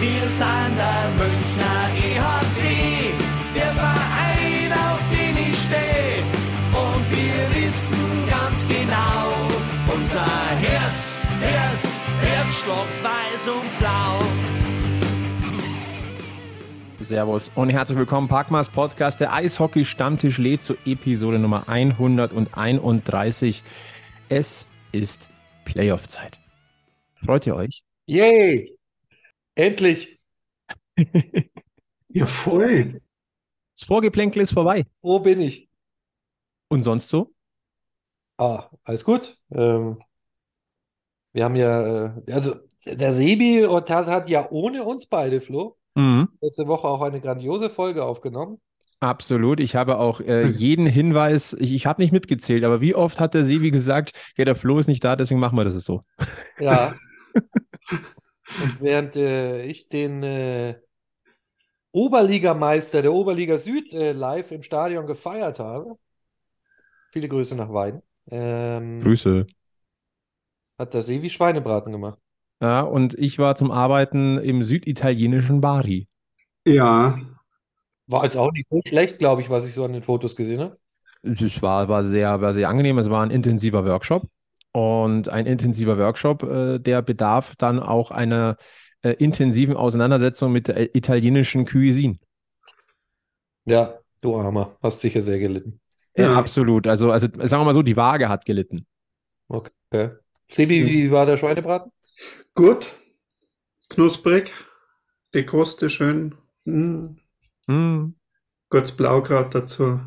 Wir sind der Münchner EHC, der Verein, auf den ich stehe. Und wir wissen ganz genau, unser Herz, Herz, Herzstock weiß und blau. Servus und herzlich willkommen, Parkmas Podcast, der Eishockey Stammtisch lädt zu Episode Nummer 131. Es ist Playoff-Zeit. Freut ihr euch? Yay! Endlich! Ja, voll. Das Vorgeplänkel ist vorbei. Wo bin ich? Und sonst so? Ah, alles gut. Ähm, wir haben ja, äh, also der Sebi hat, hat ja ohne uns beide, Flo, Mhm. letzte Woche auch eine grandiose Folge aufgenommen. Absolut. Ich habe auch äh, jeden Hinweis, ich, ich habe nicht mitgezählt, aber wie oft hat der Sebi gesagt, ja, der Flo ist nicht da, deswegen machen wir das so. Ja. Und während äh, ich den äh, Oberligameister der Oberliga Süd äh, live im Stadion gefeiert habe, viele Grüße nach Weiden, ähm, Grüße. hat der Sebi Schweinebraten gemacht. Ja, und ich war zum Arbeiten im süditalienischen Bari. Ja, War jetzt auch nicht so schlecht, glaube ich, was ich so an den Fotos gesehen habe. Es war, war sehr, war sehr angenehm. Es war ein intensiver Workshop. Und ein intensiver Workshop, äh, der bedarf dann auch einer äh, intensiven Auseinandersetzung mit der italienischen Cuisine. Ja, du Armer, hast sicher sehr gelitten. Äh, Ja. absolut. Also, also sagen wir mal so, die Waage hat gelitten. Okay. Sebi, wie war der Schweinebraten? gut. Knusprig. Die Kruste schön. Mm. Hm. Kurz Blaukraut dazu.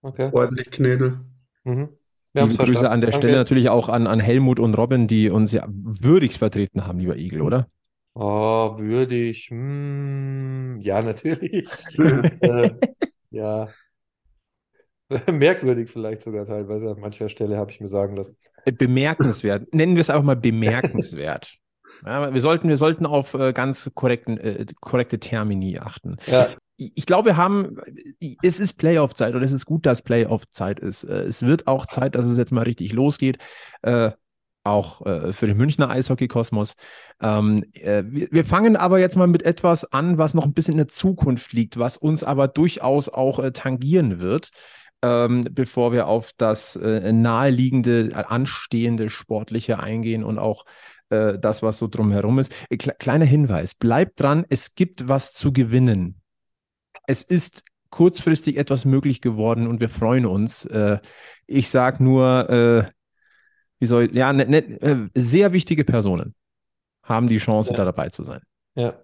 Okay. Ordentlich Knödel. Mhm. Liebe Grüße verstanden. an der Danke. Stelle natürlich auch an, an Helmut und Robin, die uns ja würdigst vertreten haben, lieber Igel, oder? Oh, würdig. Hm, ja, natürlich. äh, ja. Merkwürdig vielleicht sogar teilweise. An mancher Stelle habe ich mir sagen lassen. Äh, Bemerkenswert. Nennen wir es einfach mal bemerkenswert. Ja, wir sollten, wir sollten auf äh, ganz korrekten, äh, korrekte Termini achten. Ja, Ich glaube, wir haben, es ist Playoff-Zeit und es ist gut, dass Playoff-Zeit ist. Äh, Es wird auch Zeit, dass es jetzt mal richtig losgeht. Äh, auch äh, für den Münchner Eishockey-Kosmos. Ähm, äh, wir, wir fangen aber jetzt mal mit etwas an, was noch ein bisschen in der Zukunft liegt, was uns aber durchaus auch äh, tangieren wird, ähm, bevor wir auf das äh, naheliegende, anstehende Sportliche eingehen und auch das, was so drumherum ist. Kle- kleiner Hinweis, bleibt dran, es gibt was zu gewinnen. Es ist kurzfristig etwas möglich geworden und wir freuen uns. Äh, ich sage nur, äh, wie soll ich, ja, ne, ne, äh, sehr wichtige Personen haben die Chance, Ja. da dabei zu sein. ja.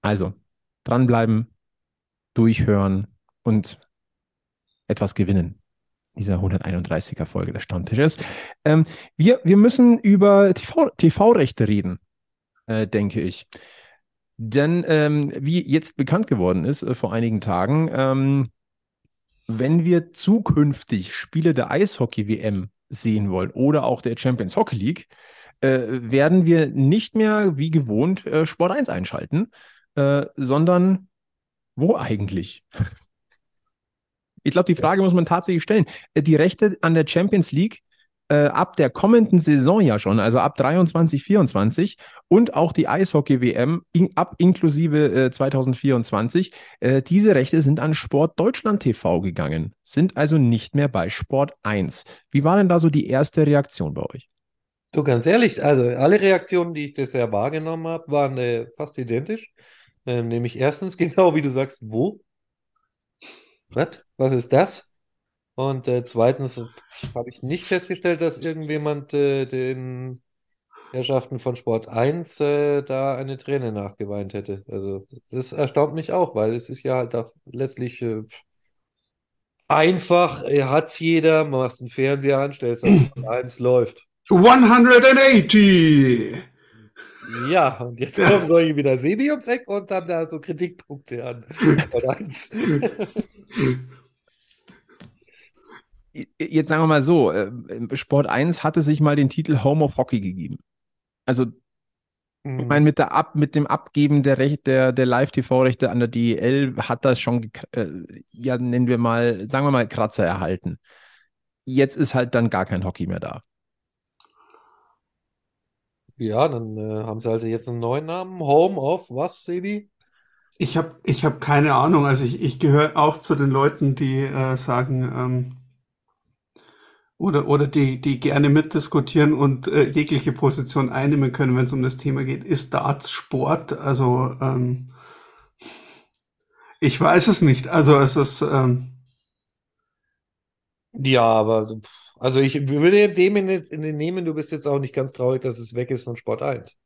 Also, dranbleiben, durchhören und etwas gewinnen. Dieser 131er Folge des Stammtisches. Ähm, wir, wir müssen über TV, TV-Rechte reden, äh, denke ich. Denn ähm, wie jetzt bekannt geworden ist äh, vor einigen Tagen, ähm, wenn wir zukünftig Spiele der Eishockey-WM sehen wollen oder auch der Champions Hockey League, äh, werden wir nicht mehr wie gewohnt äh, Sport 1 einschalten, äh, sondern wo eigentlich? Ich glaube, die Frage muss man tatsächlich stellen. Äh, Die Rechte an der Champions League äh, ab der kommenden Saison ja schon, also ab 23, 24 und auch die Eishockey-WM in, ab inklusive äh, 2024, äh, diese Rechte sind an Sport Deutschland TV gegangen, sind also nicht mehr bei Sport 1. Wie war denn da so die erste Reaktion bei euch? Du, ganz ehrlich, also alle Reaktionen, die ich bisher wahrgenommen habe, waren äh, fast identisch. Ähm, nämlich erstens, genau wie du sagst, wo? Was? Was ist das? Und äh, zweitens habe ich nicht festgestellt, dass irgendjemand äh, den Herrschaften von Sport 1 äh, da eine Träne nachgeweint hätte. Also das erstaunt mich auch, weil es ist ja halt auch letztlich äh, einfach, er hat's jeder, machst den Fernseher an, stellst auf Sport 1, läuft. 180! Ja, und jetzt kommen solche wie der Sebi ums Eck und haben da so Kritikpunkte an Sport 1. Jetzt sagen wir mal so, äh, Sport 1 hatte sich mal den Titel Home of Hockey gegeben. Also Ich meine, mit, der Ab, mit dem Abgeben der, Recht, der, der Live-TV-Rechte an der DEL hat das schon, äh, ja, nennen wir mal, sagen wir mal, Kratzer erhalten. Jetzt ist halt dann gar kein Hockey mehr da. Ja, dann äh, haben sie halt jetzt einen neuen Namen. Home of was, Sebi? Ich habe ich hab keine Ahnung. Also ich, ich gehöre auch zu den Leuten, die äh, sagen, ähm, oder, oder die, die gerne mitdiskutieren und äh, jegliche Position einnehmen können, wenn es um das Thema geht. Ist Darts Sport? Also ähm, ich weiß es nicht. Also es ist ähm, Ja, aber also ich würde dem in den nehmen, du bist jetzt auch nicht ganz traurig, dass es weg ist von Sport 1.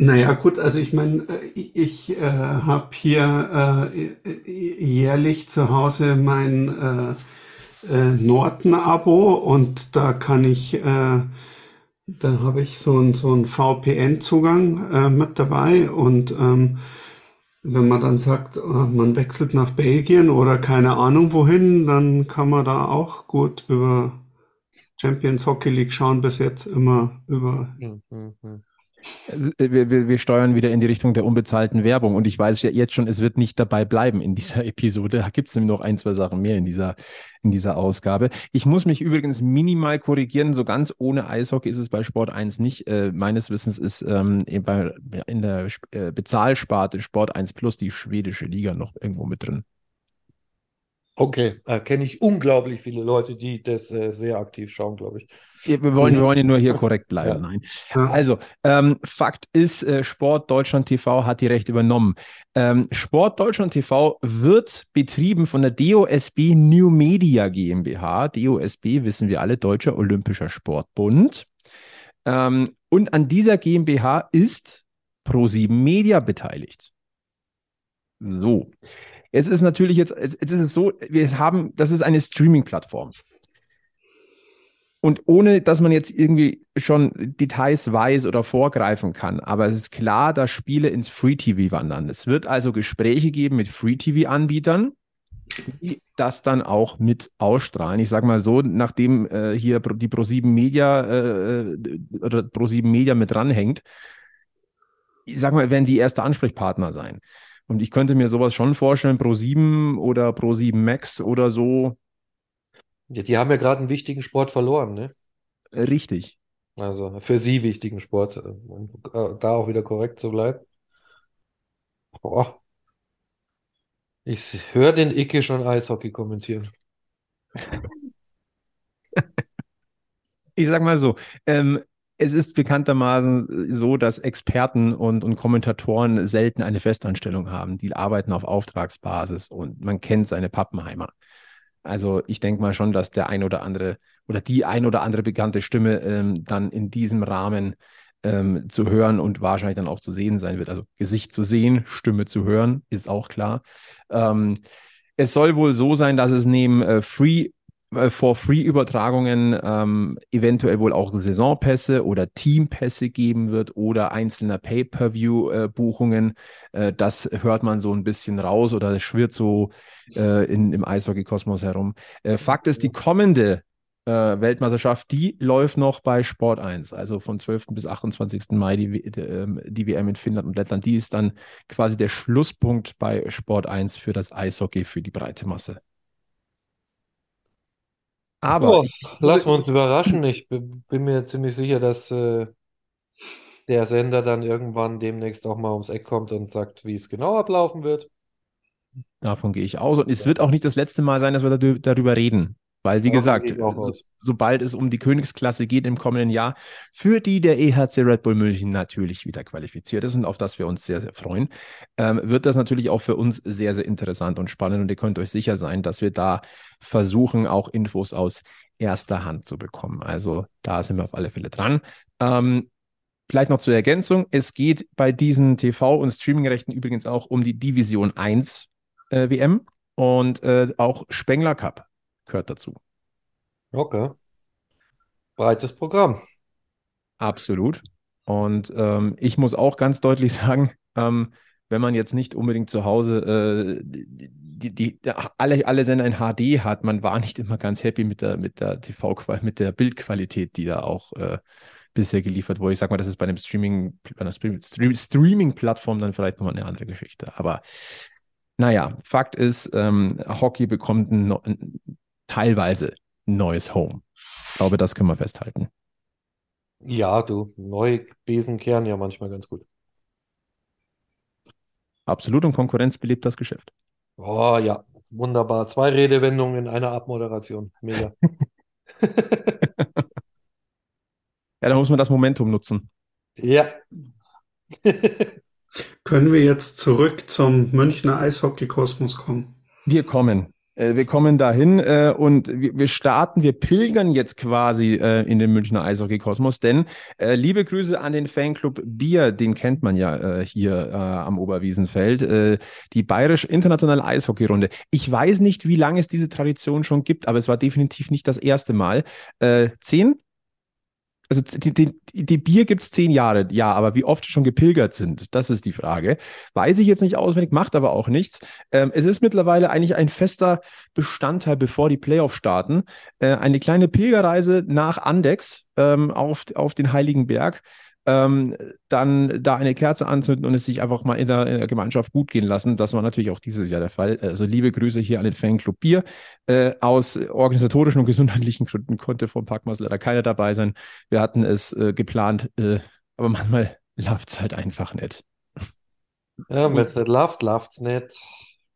Naja, gut, also ich meine, äh, ich, ich äh, habe hier äh, äh, jährlich zu Hause mein äh, äh, Norton-Abo und da kann ich, äh, da habe ich so ein so ein VPN-Zugang äh, mit dabei und ähm, wenn man dann sagt, äh, man wechselt nach Belgien oder keine Ahnung wohin, dann kann man da auch gut über Champions Hockey League schauen, bis jetzt immer über Hm, Wir, wir, steuern wieder in die Richtung der unbezahlten Werbung und ich weiß ja jetzt schon, es wird nicht dabei bleiben in dieser Episode. Da gibt es nämlich noch ein, zwei Sachen mehr in dieser, in dieser Ausgabe. Ich muss mich übrigens minimal korrigieren. So ganz ohne Eishockey ist es bei Sport 1 nicht. Äh, meines Wissens ist ähm, in der äh, Bezahlsparte Sport 1 Plus die schwedische Liga noch irgendwo mit drin. Okay, äh, kenne ich unglaublich viele Leute, die das äh, sehr aktiv schauen, glaube ich. Wir wollen, wir wollen ja nur hier korrekt bleiben. Ja. Nein. Also, ähm, Fakt ist, äh, Sport Deutschland TV hat die Rechte übernommen. Ähm, Sport Deutschland TV wird betrieben von der DOSB New Media GmbH. DOSB wissen wir alle, Deutscher Olympischer Sportbund. Ähm, und an dieser GmbH ist Pro7 Media beteiligt. So. Es ist natürlich jetzt, jetzt ist es so, wir haben, das ist eine Streaming-Plattform. Und ohne, dass man jetzt irgendwie schon Details weiß oder vorgreifen kann, aber es ist klar, dass Spiele ins Free TV wandern. Es wird also Gespräche geben mit Free TV-Anbietern, die das dann auch mit ausstrahlen. Ich sage mal so, nachdem äh, hier die Pro7 Media äh, oder Pro7 Media mit dranhängt, ich sag mal, werden die erste Ansprechpartner sein. Und ich könnte mir sowas schon vorstellen, Pro7 oder Pro7 Max oder so, Ja, die haben ja gerade einen wichtigen Sport verloren, ne? äh, richtig. Also für sie wichtigen Sport, äh, um äh, da auch wieder korrekt zu bleiben. Boah. Ich höre den Icke schon Eishockey kommentieren. Ich sag mal so, ähm, es ist bekanntermaßen so, dass Experten und, und Kommentatoren selten eine Festanstellung haben. Die arbeiten auf Auftragsbasis und man kennt seine Pappenheimer. Also ich denke mal schon, dass der ein oder andere oder die ein oder andere bekannte Stimme ähm, dann in diesem Rahmen ähm, zu hören und wahrscheinlich dann auch zu sehen sein wird. Also Gesicht zu sehen, Stimme zu hören, ist auch klar. Ähm, es soll wohl so sein, dass es neben äh, Free äh, For-Free-Übertragungen ähm, eventuell wohl auch Saisonpässe oder Teampässe geben wird oder einzelne Pay-Per-View-Buchungen. Äh, das hört man so ein bisschen raus oder das schwirrt so äh, in, im Eishockey-Kosmos herum. Äh, Fakt ist, die kommende äh, Weltmeisterschaft, die läuft noch bei Sport 1, also von 12. bis 28. Mai die, die, ähm, WM in Finnland und Lettland. Die ist dann quasi der Schlusspunkt bei Sport 1 für das Eishockey für die breite Masse. Aber Ja, lassen wir uns überraschen. Ich bin mir ziemlich sicher, dass äh, der Sender dann irgendwann demnächst auch mal ums Eck kommt und sagt, wie es genau ablaufen wird. Davon gehe ich aus. Und es wird auch nicht das letzte Mal sein, dass wir darü- darüber reden. Weil, wie Davon gesagt, so, sobald es um die Königsklasse geht im kommenden Jahr, für die der EHC Red Bull München natürlich wieder qualifiziert ist und auf das wir uns sehr, sehr freuen, ähm, wird das natürlich auch für uns sehr, sehr interessant und spannend. Und ihr könnt euch sicher sein, dass wir da versuchen, auch Infos aus erster Hand zu bekommen. Also da sind wir auf alle Fälle dran. Ähm, Vielleicht noch zur Ergänzung. Es geht bei diesen TV- und Streamingrechten übrigens auch um die Division 1 äh, WM und äh, auch Spengler Cup gehört dazu. Okay. Breites Programm. Absolut. Und ähm, ich muss auch ganz deutlich sagen, ähm, wenn man jetzt nicht unbedingt zu Hause äh, die, die, die, alle, alle Sender in HD hat, man war nicht immer ganz happy mit der, mit der TV, mit der Bildqualität, die da auch äh, bisher geliefert wurde. Ich sag mal, das ist bei einem Streaming, bei einer Stream, Stream, Streaming-Plattform dann vielleicht nochmal eine andere Geschichte. Aber naja, Fakt ist, ähm, Hockey bekommt ein, teilweise ein neues Home. Ich glaube, das können wir festhalten. Ja, du, neue Besen kehren ja manchmal ganz gut. Absolut und Konkurrenz belebt das Geschäft. Oh ja, wunderbar. Zwei Redewendungen in einer Abmoderation. Mega. Ja, da muss man das Momentum nutzen. Ja. Können wir jetzt zurück zum Münchner Eishockey-Kosmos kommen? Wir kommen. Äh, Wir kommen dahin äh, und wir starten, wir pilgern jetzt quasi äh, in den Münchner Eishockey-Kosmos, denn äh, liebe Grüße an den Fanclub Bier, den kennt man ja äh, hier äh, am Oberwiesenfeld, äh, die Bayerisch Internationale Eishockey-Runde. Ich weiß nicht, wie lange es diese Tradition schon gibt, aber es war definitiv nicht das erste Mal. Äh, zehn? Also die, die, die Bier gibt es zehn Jahre, ja, aber wie oft schon gepilgert sind, das ist die Frage. Weiß ich jetzt nicht auswendig, macht aber auch nichts. Ähm, es ist mittlerweile eigentlich ein fester Bestandteil, bevor die Playoffs starten. Äh, eine kleine Pilgerreise nach Andex ähm, auf, auf den Heiligen Berg. Ähm, dann da eine Kerze anzünden und es sich einfach mal in der, in der Gemeinschaft gut gehen lassen. Das war natürlich auch dieses Jahr der Fall. Also liebe Grüße hier an den Fanclub Bier. Äh, aus organisatorischen und gesundheitlichen Gründen konnte vom Packmas leider keiner dabei sein. Wir hatten es äh, geplant, äh, aber manchmal läuft es halt einfach nicht. Ja, wenn es nicht läuft, läuft's nicht.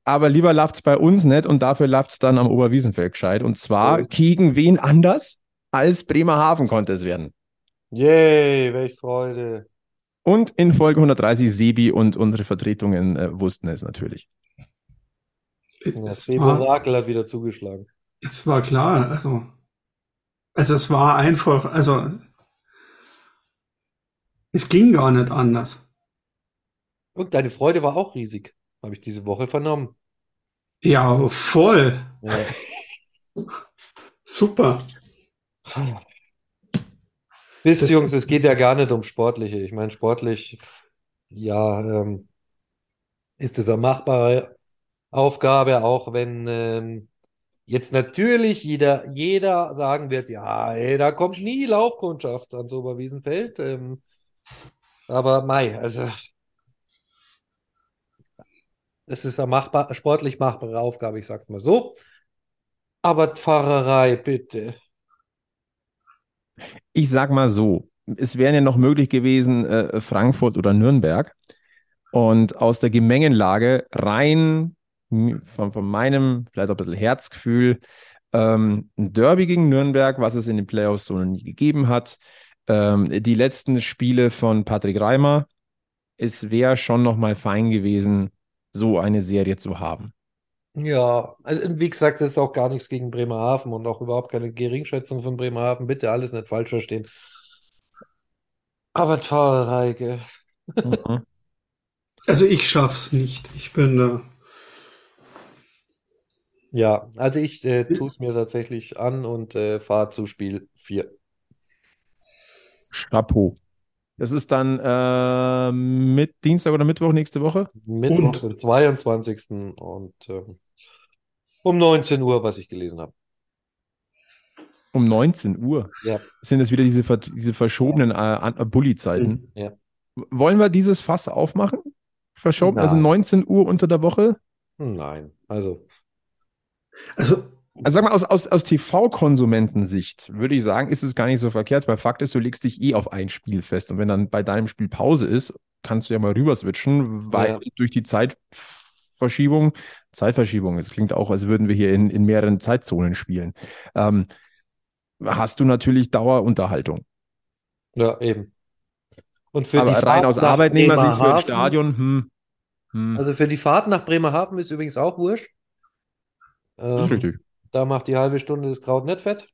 Aber lieber läuft's bei uns nicht und dafür läuft's dann am Oberwiesenfeld gescheit. Und zwar gegen wen anders als Bremerhaven konnte es werden. Yay, welch Freude. Und in Folge 130 Sebi und unsere Vertretungen äh, wussten es natürlich. Ja, war, Rakel hat wieder zugeschlagen. es war klar, also, also es war einfach, also es ging gar nicht anders. Und deine Freude war auch riesig, habe ich diese Woche vernommen. Ja, voll, Ja. super. Wisst, Jungs, es geht ja gar nicht um Sportliche. Ich meine, sportlich, ja, ähm, ist es eine machbare Aufgabe, auch wenn ähm, jetzt natürlich jeder, jeder sagen wird, ja, ey, da kommt nie Laufkundschaft ans Oberwiesenfeld. Ähm, aber Mai, also es ist eine machbar, sportlich machbare Aufgabe, ich sag's mal so. Aber Pfarrerei, bitte. Ich sag mal so, es wären ja noch möglich gewesen äh, Frankfurt oder Nürnberg. Und aus der Gemengenlage rein von, von meinem, vielleicht auch ein bisschen Herzgefühl, ähm, ein Derby gegen Nürnberg, was es in den Playoffs so noch nie gegeben hat. Ähm, die letzten Spiele von Patrick Reimer, es wäre schon noch mal fein gewesen, so eine Serie zu haben. Ja, also wie gesagt, das ist auch gar nichts gegen Bremerhaven und auch überhaupt keine Geringschätzung von Bremerhaven. Bitte alles nicht falsch verstehen. Aber Pfarrerei, gell? Mhm. Also ich schaff's nicht. Ich bin da. Ja, also ich äh, tue es mir tatsächlich an und äh, fahre zu Spiel 4. Chapeau. Das ist dann äh, mit Dienstag oder Mittwoch nächste Woche. Mittwoch, Und? den 22. und ähm, um 19 Uhr, was ich gelesen habe. Um 19 Uhr. Ja, Sind das wieder diese, diese verschobenen äh, äh, Bulli-Zeiten? ja. Wollen wir dieses Fass aufmachen? Verschoben, also Nein. 19 Uhr unter der Woche? Nein, also Also Also sag mal, aus, aus, aus TV-Konsumentensicht würde ich sagen, ist es gar nicht so verkehrt, weil Fakt ist, du legst dich eh auf ein Spiel fest. Und wenn dann bei deinem Spiel Pause ist, kannst du ja mal rüber switchen, weil Ja. durch die Zeitverschiebung, Zeitverschiebung, es klingt auch, als würden wir hier in, in mehreren Zeitzonen spielen, ähm, hast du natürlich Dauerunterhaltung. ja, eben. Und für Aber die rein Fahrt aus Arbeitnehmersicht für ein Stadion, hm, hm, Also für die Fahrt nach Bremerhaven ist übrigens auch wurscht. das ist Ähm, richtig. Da macht die halbe Stunde das Kraut nicht fett.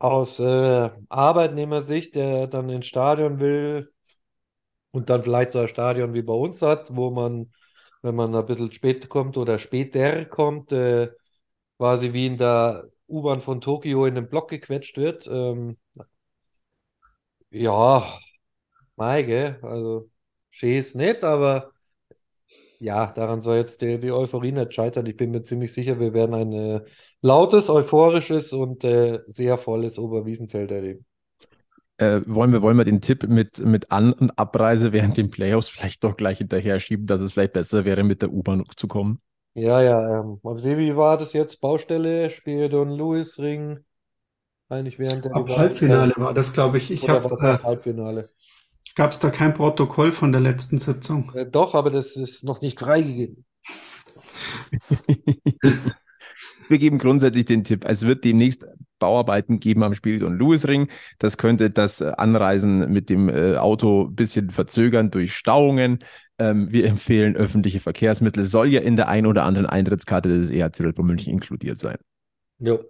Aus äh, Arbeitnehmersicht, der dann ins Stadion will und dann vielleicht so ein Stadion wie bei uns hat, wo man, wenn man ein bisschen spät kommt oder später kommt, äh, quasi wie in der U-Bahn von Tokio in den Block gequetscht wird. Ähm, ja, gell? Also, ist nicht, aber ja, daran soll jetzt die, die Euphorie nicht scheitern. Ich bin mir ziemlich sicher, wir werden ein äh, lautes, euphorisches und äh, sehr volles Oberwiesenfeld erleben. Äh, wollen wir, wollen wir den Tipp mit, mit An- und Abreise während den Playoffs vielleicht doch gleich hinterher schieben, dass es vielleicht besser wäre, mit der U-Bahn zu kommen? Ja, ja, ähm, Sebi, wie war das jetzt? Baustelle, Spiridon Lewis Ring. eigentlich während der Ab gesamten Halbfinale war das, glaube ich. Ich habe, äh, Halbfinale? Gab es da kein Protokoll von der letzten Sitzung? Äh, doch, aber das ist noch nicht freigegeben. Wir geben grundsätzlich den Tipp, es wird demnächst Bauarbeiten geben am Spirit- und Louisring. Das könnte das äh, Anreisen mit dem äh, Auto ein bisschen verzögern durch Stauungen. Ähm, wir empfehlen öffentliche Verkehrsmittel. Soll ja in der ein oder anderen Eintrittskarte des EHC Red Bull München inkludiert sein. Jo.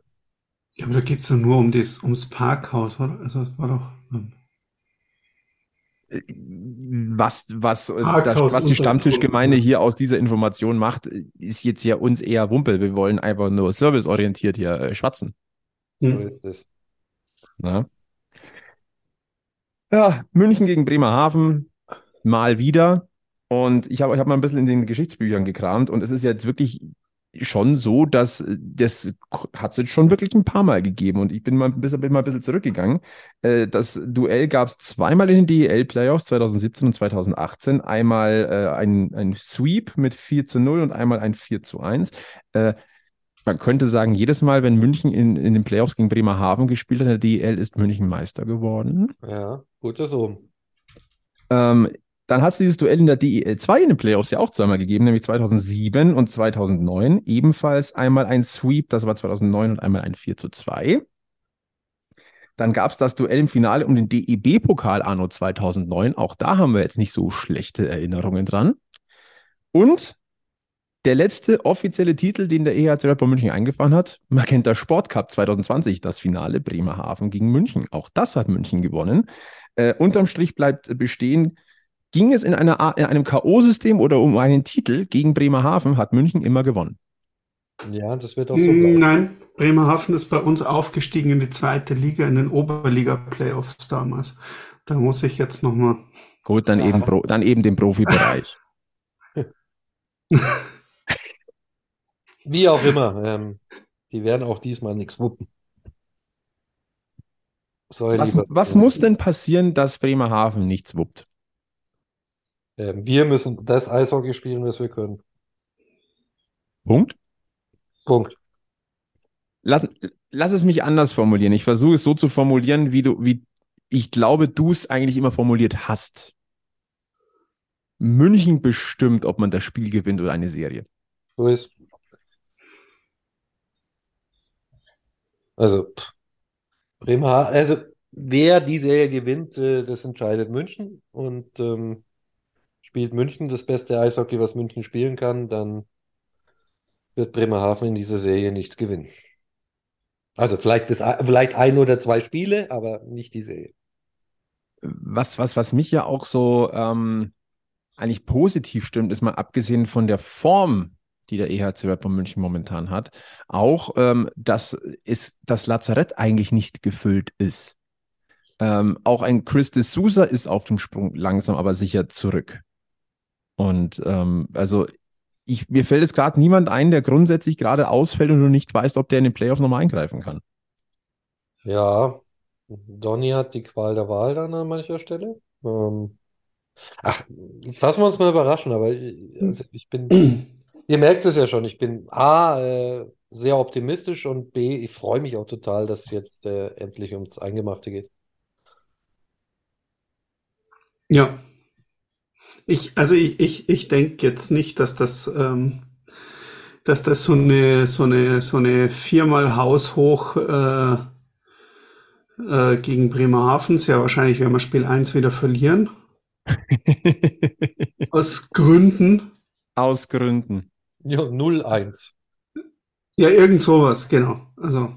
Ja, aber da geht es doch nur um das, ums Parkhaus, oder? Also, das war doch. ähm, Was, was, äh, Parkhaus das, was die Stammtischgemeinde hier aus dieser Information macht, ist jetzt ja uns eher Wumpel. Wir wollen einfach nur serviceorientiert hier äh, schwatzen. So hm. ist es. Ne? Ja, München gegen Bremerhaven mal wieder. Und ich habe ich hab mal ein bisschen in den Geschichtsbüchern gekramt und es ist jetzt wirklich schon so, dass äh, das hat es schon wirklich ein paar Mal gegeben und ich bin mal ein bisschen, bin mal ein bisschen zurückgegangen. Äh, Das Duell gab es zweimal in den DEL-Playoffs 2017 und 2018. Einmal äh, ein, ein Sweep mit 4 zu 0 und einmal ein 4 zu 1. Äh, man könnte sagen, jedes Mal, wenn München in, in den Playoffs gegen Bremerhaven gespielt hat, in der DEL ist München Meister geworden. Ja, gut so. Ähm, dann hat es dieses Duell in der DEL 2 in den Playoffs ja auch zweimal gegeben, nämlich 2007 und 2009. Ebenfalls einmal ein Sweep, das war 2009 und einmal ein 4 zu 2. Dann gab es das Duell im Finale um den DEB-Pokal anno 2009. Auch da haben wir jetzt nicht so schlechte Erinnerungen dran. Und der letzte offizielle Titel, den der EHC Red Bull München eingefahren hat, Magenta Sport Cup 2020, das Finale Bremerhaven gegen München. Auch das hat München gewonnen. Äh, unterm Strich bleibt bestehen, ging es in, einer, in einem K.O.-System oder um einen Titel gegen Bremerhaven, hat München immer gewonnen. Ja, das wird auch so Hm, bleiben. Nein, Bremerhaven ist bei uns aufgestiegen in die zweite Liga, in den Oberliga-Playoffs damals. Da muss ich jetzt nochmal. Gut, dann, Ja. eben, Pro, dann eben den Profibereich. Wie auch immer. Ähm, die werden auch diesmal nichts wuppen. Soll was, was muss denn passieren, dass Bremerhaven nichts wuppt? Ähm, wir müssen das Eishockey spielen, was wir können. Punkt. Punkt. Lass, lass es mich anders formulieren. Ich versuche es so zu formulieren, wie du, wie ich glaube, du es eigentlich immer formuliert hast. München bestimmt, ob man das Spiel gewinnt oder eine Serie. So ist. Also, pff, Bremerhaven, also wer die Serie gewinnt, äh, das entscheidet München. Und ähm, spielt München das beste Eishockey, was München spielen kann, dann wird Bremerhaven in dieser Serie nichts gewinnen. Also vielleicht, das, vielleicht ein oder zwei Spiele, aber nicht die Serie. Was, was, was mich ja auch so ähm, eigentlich positiv stimmt, ist mal abgesehen von der Form, die der EHC Bull München momentan hat, auch, ähm, dass es, das Lazarett eigentlich nicht gefüllt ist. Ähm, auch ein Chris de Souza ist auf dem Sprung langsam, aber sicher zurück. Und ähm, also ich, mir fällt jetzt gerade niemand ein, der grundsätzlich gerade ausfällt und du nicht weißt, ob der in den Playoffs nochmal eingreifen kann. Ja, Donny hat die Qual der Wahl dann an mancher Stelle. Ähm, ach, jetzt lassen wir uns mal überraschen, aber ich, also ich bin, ihr merkt es ja schon, ich bin A, äh, sehr optimistisch und B, ich freue mich auch total, dass es jetzt äh, endlich ums Eingemachte geht. Ja. Ich, also ich, ich, ich denke jetzt nicht, dass das, ähm, dass das so eine, so eine, so eine viermal haushoch äh, äh, gegen Bremerhaven. Sehr wahrscheinlich werden wir Spiel 1 wieder verlieren. Aus Gründen. Aus Gründen. Ja, 0-1. Ja, irgend sowas, genau. Also,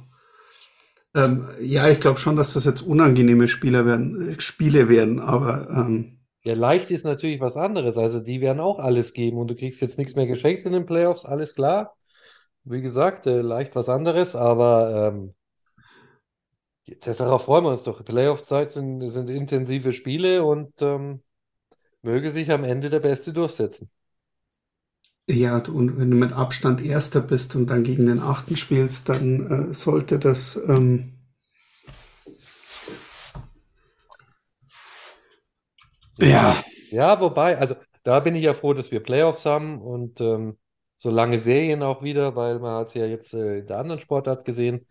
ähm, ja, ich glaube schon, dass das jetzt unangenehme Spieler werden, Spiele werden, aber ähm, Ja, leicht ist natürlich was anderes. Also die werden auch alles geben und du kriegst jetzt nichts mehr geschenkt in den Playoffs, alles klar. Wie gesagt, äh, leicht was anderes, aber ähm, darauf freuen wir uns doch. Playoffs-Zeit sind, sind intensive Spiele und ähm, möge sich am Ende der Beste durchsetzen. ja, und wenn du mit Abstand Erster bist und dann gegen den Achten spielst, dann äh, sollte das ähm, ja, Ja, wobei, also da bin ich ja froh, dass wir Playoffs haben und ähm, so lange Serien auch wieder, weil man hat es ja jetzt äh, in der anderen Sportart gesehen.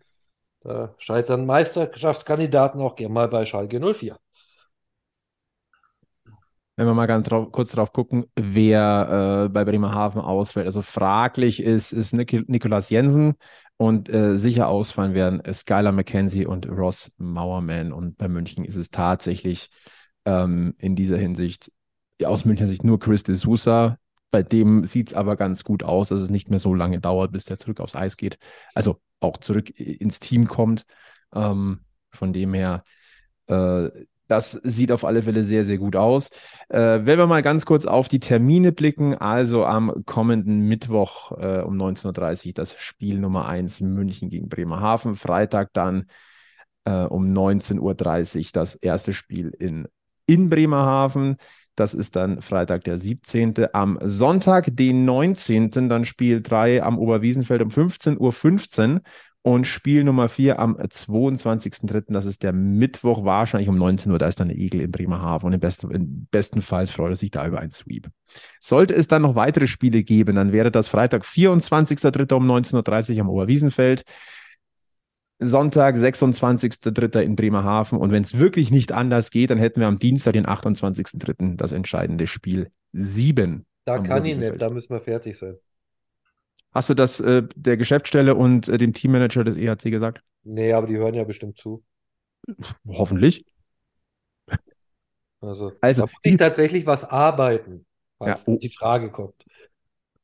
Da scheitern Meisterschaftskandidaten auch gerne mal bei Schalke 04. Wenn wir mal ganz drauf, kurz drauf gucken, wer äh, bei Bremerhaven ausfällt. Also fraglich ist, ist Nik Nikolas Jensen und äh, sicher ausfallen werden Skylar McKenzie und Ross Mauerman. Und bei München ist es tatsächlich ähm, in dieser Hinsicht aus Münchner Sicht nur Chris de Sousa. Bei dem sieht es aber ganz gut aus, dass es nicht mehr so lange dauert, bis der zurück aufs Eis geht. Also auch zurück ins Team kommt. Ähm, von dem her, äh, das sieht auf alle Fälle sehr, sehr gut aus. Äh, wenn wir mal ganz kurz auf die Termine blicken, also am kommenden Mittwoch äh, um 19.30 Uhr das Spiel Nummer 1 München gegen Bremerhaven. Freitag dann äh, um 19.30 Uhr das erste Spiel in, in Bremerhaven. Das ist dann Freitag, der 17. Am Sonntag, den 19. dann Spiel 3 am Oberwiesenfeld um 15.15 Uhr. 15 und Spiel Nummer 4 am 22.03., das ist der Mittwoch, wahrscheinlich um 19 Uhr, da ist dann der Egel in Bremerhaven und im besten, im besten Fall freut er sich da über einen Sweep. Sollte es dann noch weitere Spiele geben, dann wäre das Freitag, 24.03. um 19.30 Uhr am Oberwiesenfeld. Sonntag, 26.03. in Bremerhaven. Und wenn es wirklich nicht anders geht, dann hätten wir am Dienstag, den 28.03. das entscheidende Spiel 7. Da kann ich nicht, da müssen wir fertig sein. Hast du das äh, der Geschäftsstelle und äh, dem Teammanager des EHC gesagt? Nee, aber die hören ja bestimmt zu. Hoffentlich. Also, also da muss ich tatsächlich was arbeiten, falls ja, oh. die Frage kommt.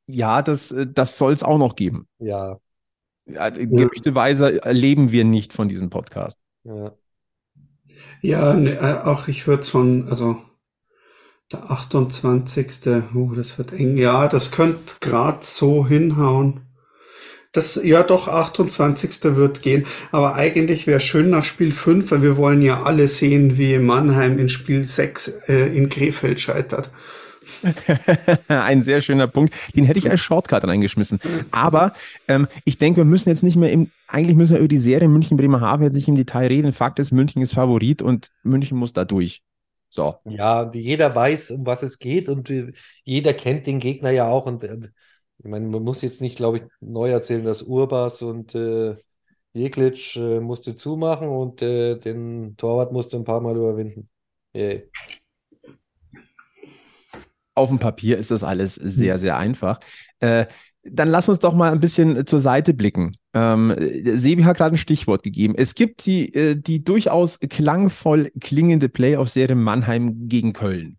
Ja, das, äh, das soll es auch noch geben. Ja. Ja gerüchteweise erleben wir nicht von diesem Podcast. Ja. Ja, ne, äh, auch ich würde schon, also der 28. Oh, das wird eng. Ja, das könnte gerade so hinhauen. Das, ja doch, 28. wird gehen. Aber eigentlich wäre schön nach Spiel 5, weil wir wollen ja alle sehen, wie Mannheim in Spiel 6 äh, in Krefeld scheitert. Ein sehr schöner Punkt. Den hätte ich als Shortcut reingeschmissen. Aber ähm, ich denke, wir müssen jetzt nicht mehr im, eigentlich müssen wir über die Serie München-Bremerhaven jetzt nicht im Detail reden. Fakt ist, München ist Favorit und München muss da durch. So. Ja, jeder weiß, um was es geht und äh, jeder kennt den Gegner ja auch. Und äh, ich meine, man muss jetzt nicht, glaube ich, neu erzählen, dass Urbas und äh, Jeklitsch äh, musste zumachen und äh, den Torwart musste ein paar Mal überwinden. Yay. Auf dem Papier ist das alles sehr, hm. sehr einfach. Äh, dann lass uns doch mal ein bisschen zur Seite blicken. Ähm, Sebi hat gerade ein Stichwort gegeben. Es gibt die, äh, die durchaus klangvoll klingende Playoff-Serie Mannheim gegen Köln.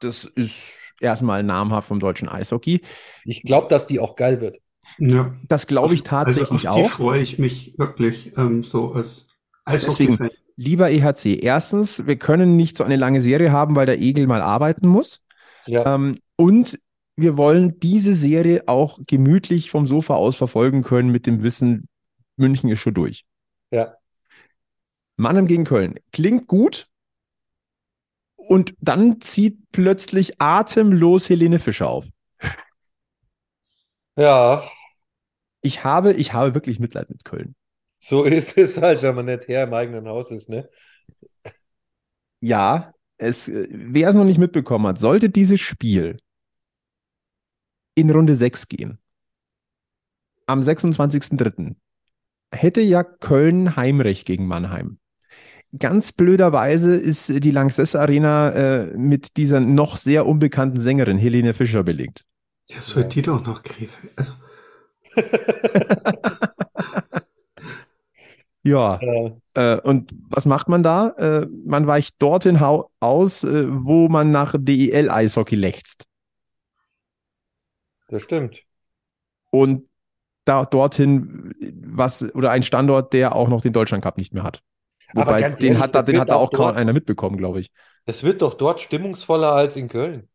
Das ist erstmal namhaft vom deutschen Eishockey. Ich glaube, dass die auch geil wird. Ja. Das glaube ich also tatsächlich also, auch. freue ich mich wirklich ähm, so als Eishockey. Deswegen, lieber EHC, erstens, wir können nicht so eine lange Serie haben, weil der Egel mal arbeiten muss. Ja. Ähm, und wir wollen diese Serie auch gemütlich vom Sofa aus verfolgen können mit dem Wissen, München ist schon durch. Ja. Mannheim gegen Köln. Klingt gut. Und dann zieht plötzlich atemlos Helene Fischer auf. Ja. Ich habe, ich habe wirklich Mitleid mit Köln. So ist es halt, wenn man nicht Herr im eigenen Haus ist, ne? Ja, es, wer es noch nicht mitbekommen hat, sollte dieses Spiel in Runde 6 gehen, am 26.03., hätte ja Köln Heimrecht gegen Mannheim. Ganz blöderweise ist die Lanxess Arena äh, mit dieser noch sehr unbekannten Sängerin Helene Fischer belegt. Ja, so ja. die doch noch Krefeld. Also. ja. Äh, und was macht man da? Äh, man weicht dorthin aus, äh, wo man nach DEL-Eishockey lechzt. Das stimmt. Und da, dorthin was oder ein Standort, der auch noch den Deutschland Cup nicht mehr hat. Wobei, den ehrlich, hat, da, den hat da auch kaum einer mitbekommen, glaube ich. Es wird doch dort stimmungsvoller als in Köln.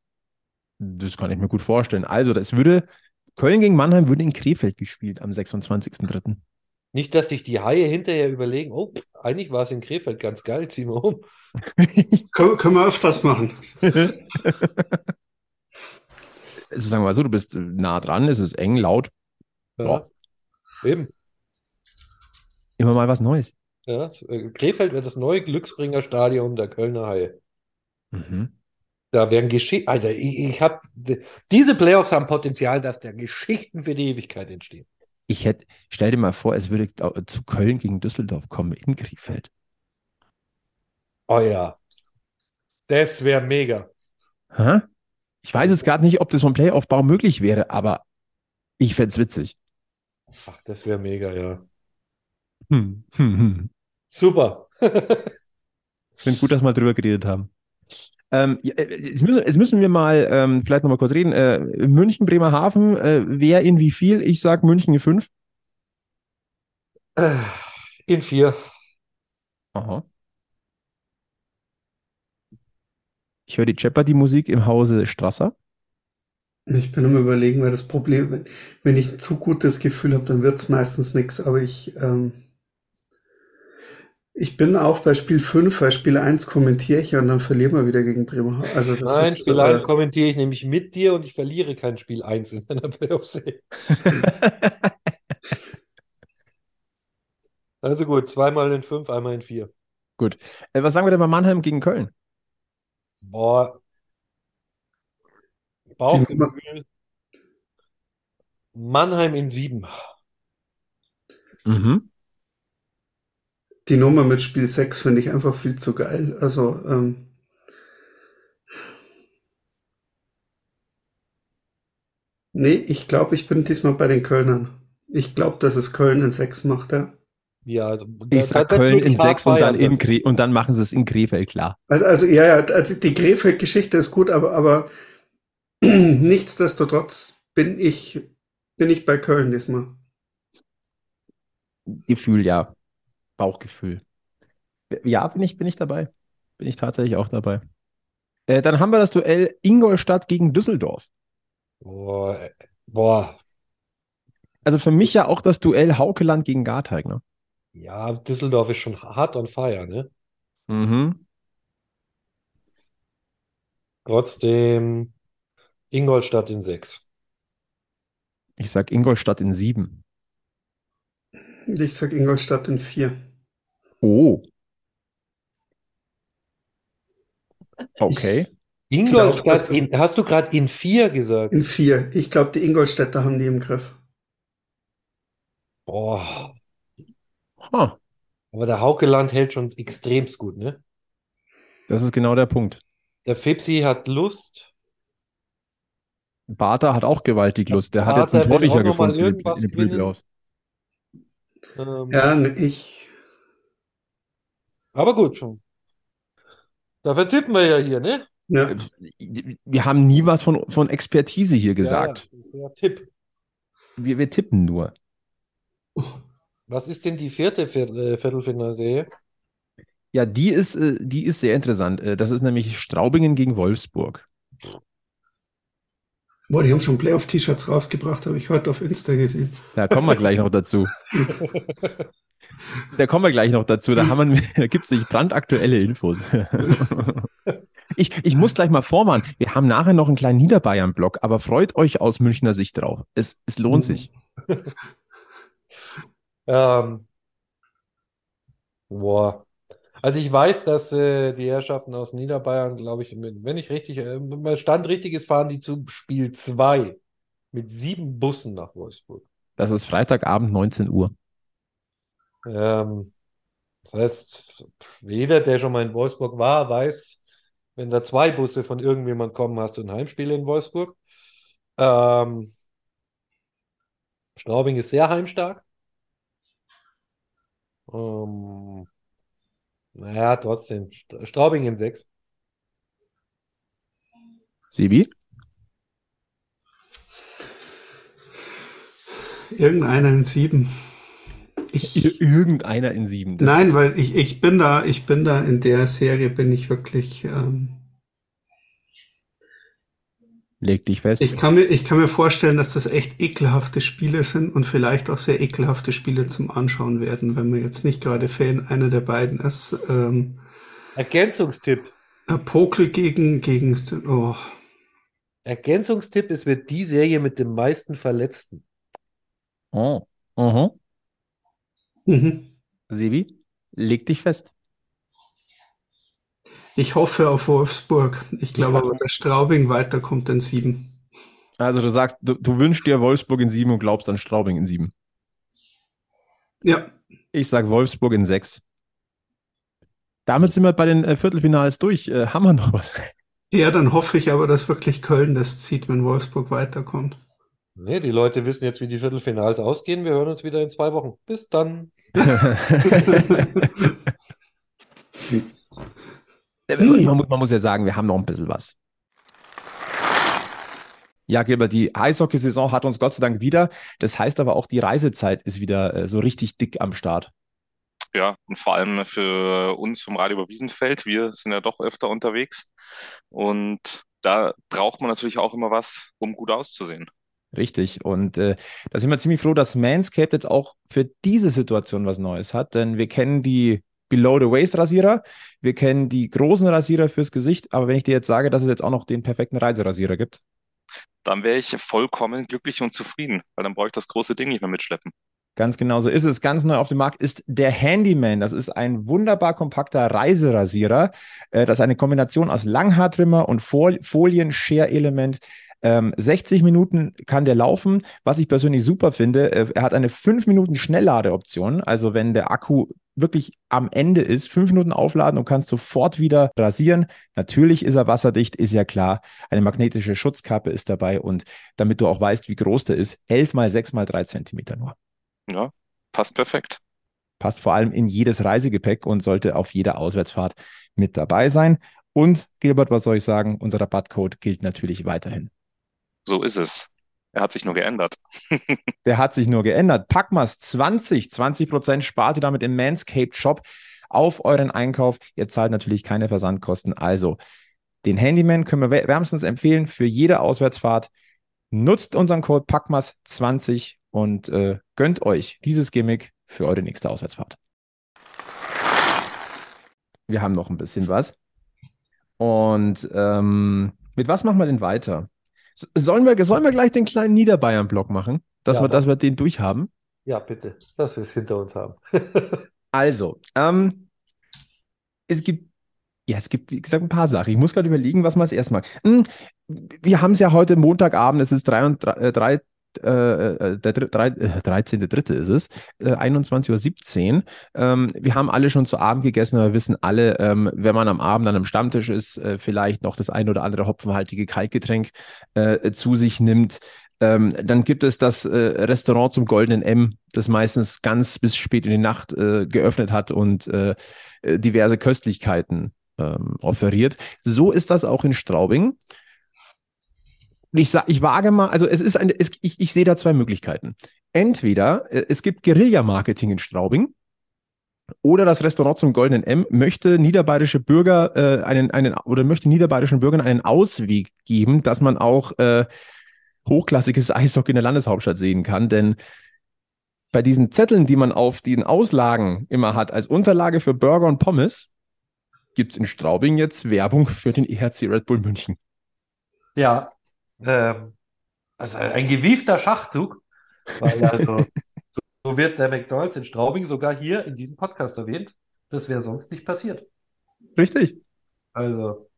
Das kann ich mir gut vorstellen. Also, das würde, Köln gegen Mannheim würde in Krefeld gespielt am 26.03. Nicht, dass sich die Haie hinterher überlegen, oh, eigentlich war es in Krefeld ganz geil, ziehen wir um. können wir öfters machen. also sagen wir mal so, du bist nah dran, es ist eng, laut. Ja, ja. eben. Immer mal was Neues. Ja, äh, Krefeld wird das neue Glücksbringer Stadion der Kölner Haie. Mhm. Da werden Geschichten, Alter, ich, ich habe, diese Playoffs haben Potenzial, dass da Geschichten für die Ewigkeit entstehen. Ich hätte, stell dir mal vor, es würde zu Köln gegen Düsseldorf kommen in Krefeld. Oh ja. Das wäre mega. Hä? Ich weiß jetzt gerade nicht, ob das vom Playaufbau möglich wäre, aber ich fände es witzig. Ach, das wäre mega, ja. Hm, hm, hm. Super. Finde gut, dass wir drüber geredet haben. Ähm, ja, äh, jetzt, müssen, jetzt, müssen, wir mal ähm, vielleicht nochmal kurz reden. Äh, München, Bremerhaven, äh, wer in wie viel? Ich sag München in fünf. Äh, in vier. Aha. Ich höre die Jeopardy-Musik im Hause Strasser. Ich bin am überlegen, weil das Problem, wenn, wenn ich ein zu gutes Gefühl habe, dann wird es meistens nichts. Aber ich, ähm, ich bin auch bei Spiel 5, weil Spiel 1 kommentiere ich und dann verlieren wir wieder gegen Bremerhaven. Also Nein, ist, Spiel äh, 1 kommentiere ich nämlich mit dir und ich verliere kein Spiel 1 in meiner Playoff-Serie. Also gut, zweimal in 5, einmal in 4. Gut. Äh, was sagen wir denn bei Mannheim gegen Köln? Boah. Bauchgefühl. Mannheim in 7. Mhm. Die Nummer mit Spiel 6 finde ich einfach viel zu geil. Also, ähm, nee, ich glaube, ich bin diesmal bei den Kölnern. Ich glaube, dass es Köln in 6 macht, ja. Ja, also Ich sag Köln in 6 und dann, in Kre und dann machen sie es in Krefeld klar. Also, also ja, ja, also die Krefeld-Geschichte ist gut, aber, aber nichtsdestotrotz bin ich, bin ich bei Köln diesmal. Gefühl, ja. Bauchgefühl. Ja, bin ich, bin ich dabei. Bin ich tatsächlich auch dabei. Äh, dann haben wir das Duell Ingolstadt gegen Düsseldorf. Boah, äh, boah. Also für mich ja auch das Duell Haukeland gegen Garteig, ne? Ja, Düsseldorf ist schon hart on fire, ne? Mhm. Trotzdem Ingolstadt in 6. Ich sag Ingolstadt in 7. Ich sag Ingolstadt in 4. Oh. Okay. Ingolstadt in, hast du gerade in 4 gesagt? In 4. Ich glaube, die Ingolstädter haben die im Griff. Boah. Huh. Aber der Haukeland hält schon extremst gut, ne? Das ist genau der Punkt. Der Fipsi hat Lust. Bartha hat auch gewaltig Lust. Der hat Bartha jetzt einen Torlicher gefunden in den Playoffs. Ähm, Ja, ne, ich, Aber gut. Dafür tippen wir ja hier, ne? ja. Wir haben nie was von, von Expertise hier gesagt. Ja, ja. Tipp. Wir, wir tippen nur. Was ist denn die vierte äh, Viertelfinalserie? Ja, die ist, äh, die ist sehr interessant. Äh, Das ist nämlich Straubingen gegen Wolfsburg. Boah, die haben schon Playoff-T-Shirts rausgebracht, habe ich heute auf Insta gesehen. Da kommen wir gleich noch dazu. Da kommen wir gleich noch dazu. Da, haben wir, da gibt es sich brandaktuelle Infos. Ich, ich muss gleich mal vorwarnen. Wir haben nachher noch einen kleinen Niederbayern-Block, aber freut euch aus Münchner Sicht drauf. Es, es lohnt sich. Ähm, boah. Also ich weiß, dass äh, die Herrschaften aus Niederbayern, glaube ich, mit, wenn ich richtig, äh, wenn mein Stand richtig ist, fahren die zu Spiel 2 mit sieben Bussen nach Wolfsburg. Das ist Freitagabend 19 Uhr. Ähm, das heißt, jeder, der schon mal in Wolfsburg war, weiß, wenn da zwei Busse von irgendjemand kommen, hast du ein Heimspiel in Wolfsburg. Ähm, Straubing ist sehr heimstark. Ähm, naja, trotzdem. St- Straubing in 6. Sebi? Irgendeiner in 7. Ich, Irgendeiner in sieben. Das nein, weil ich, ich bin da, ich bin da in der Serie bin ich wirklich, ähm, Leg dich fest. ich kann mir, ich kann mir vorstellen, dass das echt ekelhafte Spiele sind und vielleicht auch sehr ekelhafte Spiele zum Anschauen werden, wenn man jetzt nicht gerade Fan einer der beiden ist. Ähm, Ergänzungstipp. Pokel gegen, gegen, oh, Ergänzungstipp, es wird die Serie mit den meisten Verletzten. Oh. Mhm. Mhm. Sebi, leg dich fest. Ich hoffe auf Wolfsburg. Ich glaube aber, dass Straubing weiterkommt in 7. Also du sagst, du, du wünschst dir Wolfsburg in sieben und glaubst an Straubing in sieben. Ja, Ich sage Wolfsburg in sechs. Damit sind wir bei den äh, Viertelfinals durch. Äh, haben wir noch was? ja, dann hoffe ich aber, dass wirklich Köln das zieht, wenn Wolfsburg weiterkommt. Nee, die Leute wissen jetzt, wie die Viertelfinals ausgehen. Wir hören uns wieder in zwei Wochen. Bis dann. Man, muss, man muss ja sagen, wir haben noch ein bisschen was. Ja, Gilbert, die Eishockeysaison hat uns Gott sei Dank wieder. Das heißt aber auch, die Reisezeit ist wieder äh, so richtig dick am Start. Ja, und vor allem für uns vom Radio über Wiesenfeld. Wir sind ja doch öfter unterwegs. Und da braucht man natürlich auch immer was, um gut auszusehen. Richtig. Und äh, da sind wir ziemlich froh, dass Manscaped jetzt auch für diese Situation was Neues hat, denn wir kennen die Below-the-Waist-Rasierer, wir kennen die großen Rasierer fürs Gesicht, aber wenn ich dir jetzt sage, dass es jetzt auch noch den perfekten Reiserasierer gibt, Dann wäre ich vollkommen glücklich und zufrieden, weil dann brauche ich das große Ding nicht mehr mitschleppen. Ganz genau so ist es. Ganz neu auf dem Markt ist der Handyman. Das ist ein wunderbar kompakter Reiserasierer. Äh, Das ist eine Kombination aus Langhaartrimmer und Fol Folien-Share-Element. Ähm, 60 Minuten kann der laufen. Was ich persönlich super finde, äh, er hat eine 5 Minuten Schnellladeoption. Also wenn der Akku wirklich am Ende ist, 5 Minuten aufladen und kannst sofort wieder rasieren. Natürlich ist er wasserdicht, ist ja klar. Eine magnetische Schutzkappe ist dabei und damit du auch weißt, wie groß der ist, 11 mal 6 mal 3 Zentimeter nur. Ja, passt perfekt. passt vor allem in jedes Reisegepäck und sollte auf jeder Auswärtsfahrt mit dabei sein. Und Gilbert, was soll ich sagen? Unser Rabattcode gilt natürlich weiterhin. So ist es. Er hat sich nur geändert. Der hat sich nur geändert. Packmas 20, 20% spart ihr damit im Manscaped Shop auf euren Einkauf. Ihr zahlt natürlich keine Versandkosten. Also den Handyman können wir wär- wärmstens empfehlen für jede Auswärtsfahrt. Nutzt unseren Code PACKMAS20 und äh, gönnt euch dieses Gimmick für eure nächste Auswärtsfahrt. Wir haben noch ein bisschen was. Und ähm, mit was machen wir denn weiter? Sollen wir, sollen wir gleich den kleinen Niederbayern-Block machen, dass, Ja, wir, dass wir den durchhaben? Ja, bitte, dass wir es hinter uns haben. Also, ähm, es gibt, ja, es gibt, wie gesagt, ein paar Sachen. Ich muss gerade überlegen, was wir als erstes machen. Hm, wir haben es ja heute Montagabend, es ist 3 und 3, drei, äh, äh, der dr- drei, äh, 13.3. ist es, äh, 21.17 Uhr. Ähm, wir haben alle schon zu Abend gegessen, aber wir wissen alle, ähm, wenn man am Abend an einem Stammtisch ist, äh, vielleicht noch das ein oder andere hopfenhaltige Kaltgetränk äh, zu sich nimmt. Ähm, dann gibt es das äh, Restaurant zum Goldenen M, das meistens ganz bis spät in die Nacht äh, geöffnet hat und äh, äh, diverse Köstlichkeiten ähm, offeriert. So ist das auch in Straubing. Ich, ich wage mal, also es ist eine, es, ich, ich sehe da zwei Möglichkeiten. Entweder äh, es gibt Guerilla-Marketing in Straubing oder das Restaurant zum Goldenen M möchte niederbayerische Bürger äh, einen, einen oder möchte niederbayerischen Bürgern einen Ausweg geben, dass man auch äh, hochklassiges Eishockey in der Landeshauptstadt sehen kann, denn bei diesen Zetteln, die man auf den Auslagen immer hat, als Unterlage für Burger und Pommes, gibt es in Straubing jetzt Werbung für den EHC Red Bull München. Ja, ähm, also ein gewiefter Schachzug, weil also so, wird der McDonald's in Straubing sogar hier in diesem Podcast erwähnt. Das wäre sonst nicht passiert. Richtig. Also,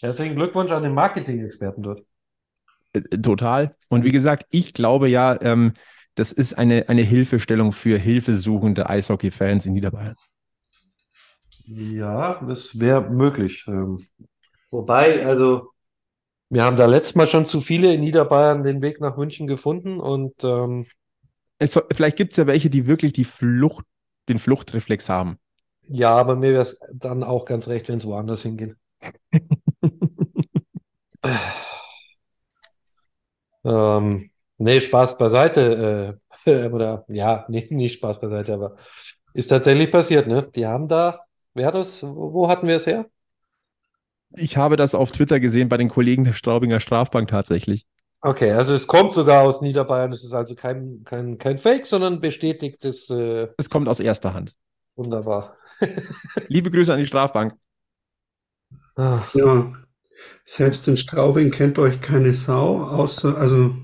herzlichen Glückwunsch an den Marketing-Experten dort. Äh, Total. Und wie gesagt, ich glaube ja, ähm, das ist eine, eine Hilfestellung für hilfesuchende Eishockey-Fans in Niederbayern. Ja, das wäre möglich. Ähm, wobei, also, wir haben da letztes Mal schon zu viele in Niederbayern den Weg nach München gefunden und ähm, Es vielleicht gibt es ja welche, die wirklich die Flucht, den Fluchtreflex haben. ja, aber mir wäre es dann auch ganz recht, wenn es woanders hingehen. Ähm, nee, Spaß beiseite. Äh, oder ja, nee, nicht Spaß beiseite, aber ist tatsächlich passiert, ne? Die haben da, wer hat das, wo hatten wir es her? Ich habe das auf Twitter gesehen bei den Kollegen der Straubinger Strafbank tatsächlich. Okay, also es kommt sogar aus Niederbayern, es ist also kein, kein, kein Fake, sondern bestätigtes, äh, Es kommt aus erster Hand. wunderbar. Liebe Grüße an die Strafbank. Ach, Ja, selbst in Straubing kennt euch keine Sau, außer, also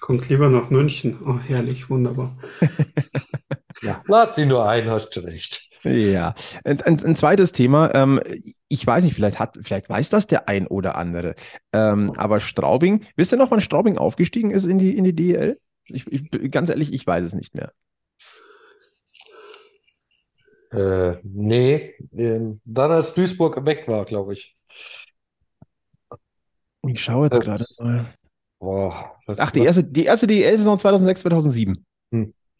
kommt lieber nach München. Oh, herrlich, wunderbar. ja, lad sie nur ein, hast du recht. Ja, ein, ein, ein zweites Thema. Ähm, ich weiß nicht, vielleicht hat, vielleicht weiß das der ein oder andere. Ähm, aber Straubing, wisst ihr noch, wann Straubing aufgestiegen ist in die, in die DEL? Ich, ich, ganz ehrlich, ich weiß es nicht mehr. Äh, nee, ähm, dann als Duisburg weg war, glaube ich. Ich schaue jetzt Äh, gerade mal. Boah, das Ach, die erste, die erste DEL-Saison 2006, 2007.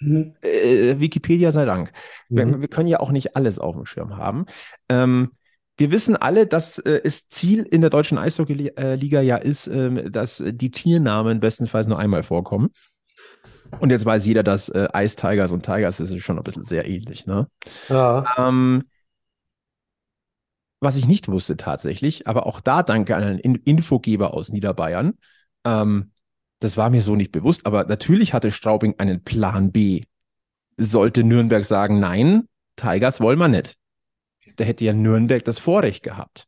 Mhm. Äh, Wikipedia sei Dank. Wir, Mhm. wir können ja auch nicht alles auf dem Schirm haben. Ähm, wir wissen alle, dass äh, es Ziel in der deutschen Eishockey-Liga ja ist, ähm, dass die Tiernamen bestenfalls nur einmal vorkommen. Und jetzt weiß jeder, dass äh, Ice Tigers und Tigers das ist schon ein bisschen sehr ähnlich. Ne? Ja, Ähm, was ich nicht wusste tatsächlich, aber auch da danke an einen In Infogeber aus Niederbayern. Ähm, das war mir so nicht bewusst, aber natürlich hatte Straubing einen Plan B. Sollte Nürnberg sagen, nein, Tigers wollen wir nicht. Da hätte ja Nürnberg das Vorrecht gehabt.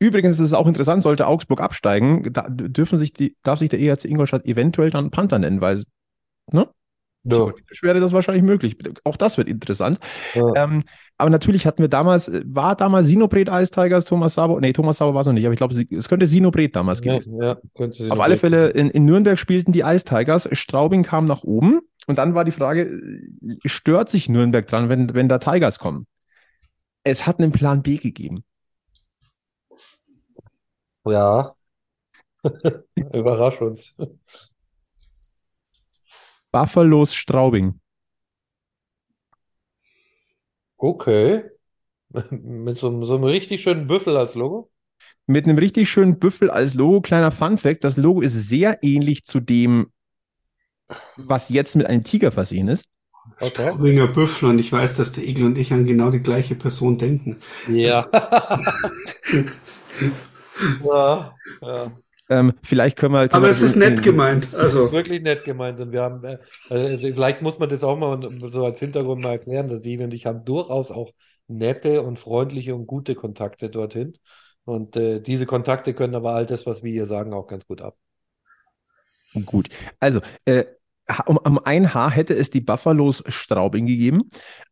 Übrigens ist es auch interessant, sollte Augsburg absteigen, da dürfen sich die, darf sich der EHC Ingolstadt eventuell dann Panther nennen, weil ne? ja, theoretisch wäre das wahrscheinlich möglich. Auch das wird interessant. ja. Ähm, aber natürlich hatten wir damals, äh, war damals Sinobret Ice Tigers, Thomas Sabo, nee, Thomas Sabo war es noch nicht, aber ich glaube, es könnte Sinobret damals Ja, gewesen. ja, sie Auf alle Fälle, in, in Nürnberg spielten die Ice Tigers, Straubing kam nach oben und dann war die Frage, äh, stört sich Nürnberg dran, wenn, wenn da Tigers kommen? Es hat einen Plan B gegeben. Ja. Überrasch uns. Buffalos Straubing. Okay. Mit so, einem- so einem richtig schönen Büffel als Logo. Mit einem richtig schönen Büffel als Logo. Kleiner Fun-Fact: Das Logo ist sehr ähnlich zu dem, was jetzt mit einem Tiger versehen ist. Okay. Straubinger Büffel und ich weiß, dass der Igel und ich an genau die gleiche Person denken. Ja. Ja, ja. Ähm, vielleicht können wir. können Aber wir es ist nett in- gemeint. Also, Wirklich nett gemeint. Und wir haben, äh, also vielleicht muss man das auch mal so als Hintergrund mal erklären, dass Sie und ich haben durchaus auch nette und freundliche und gute Kontakte dorthin. Und äh, diese Kontakte können aber all das, was wir hier sagen, auch ganz gut ab. Gut. Also, äh, um, um ein Haar hätte es die Buffalos Straubing gegeben.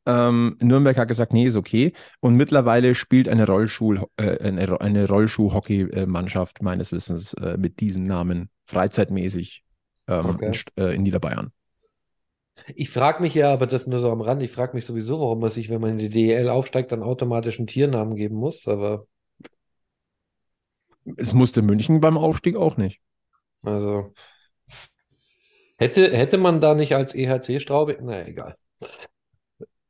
Ähm, Nürnberg hat gesagt, nee, ist okay. Und mittlerweile spielt eine, Rollschuh, äh, eine, eine Rollschuh-Hockey-Mannschaft meines Wissens äh, mit diesem Namen freizeitmäßig ähm, Okay. in, äh, in Niederbayern. Ich frage mich ja, aber das nur so am Rand, ich frage mich sowieso, warum man sich, wenn man in die DEL aufsteigt, dann automatisch einen Tiernamen geben muss. Aber Es musste München beim Aufstieg auch nicht. also hätte, hätte man da nicht als EHC Straubing, na egal.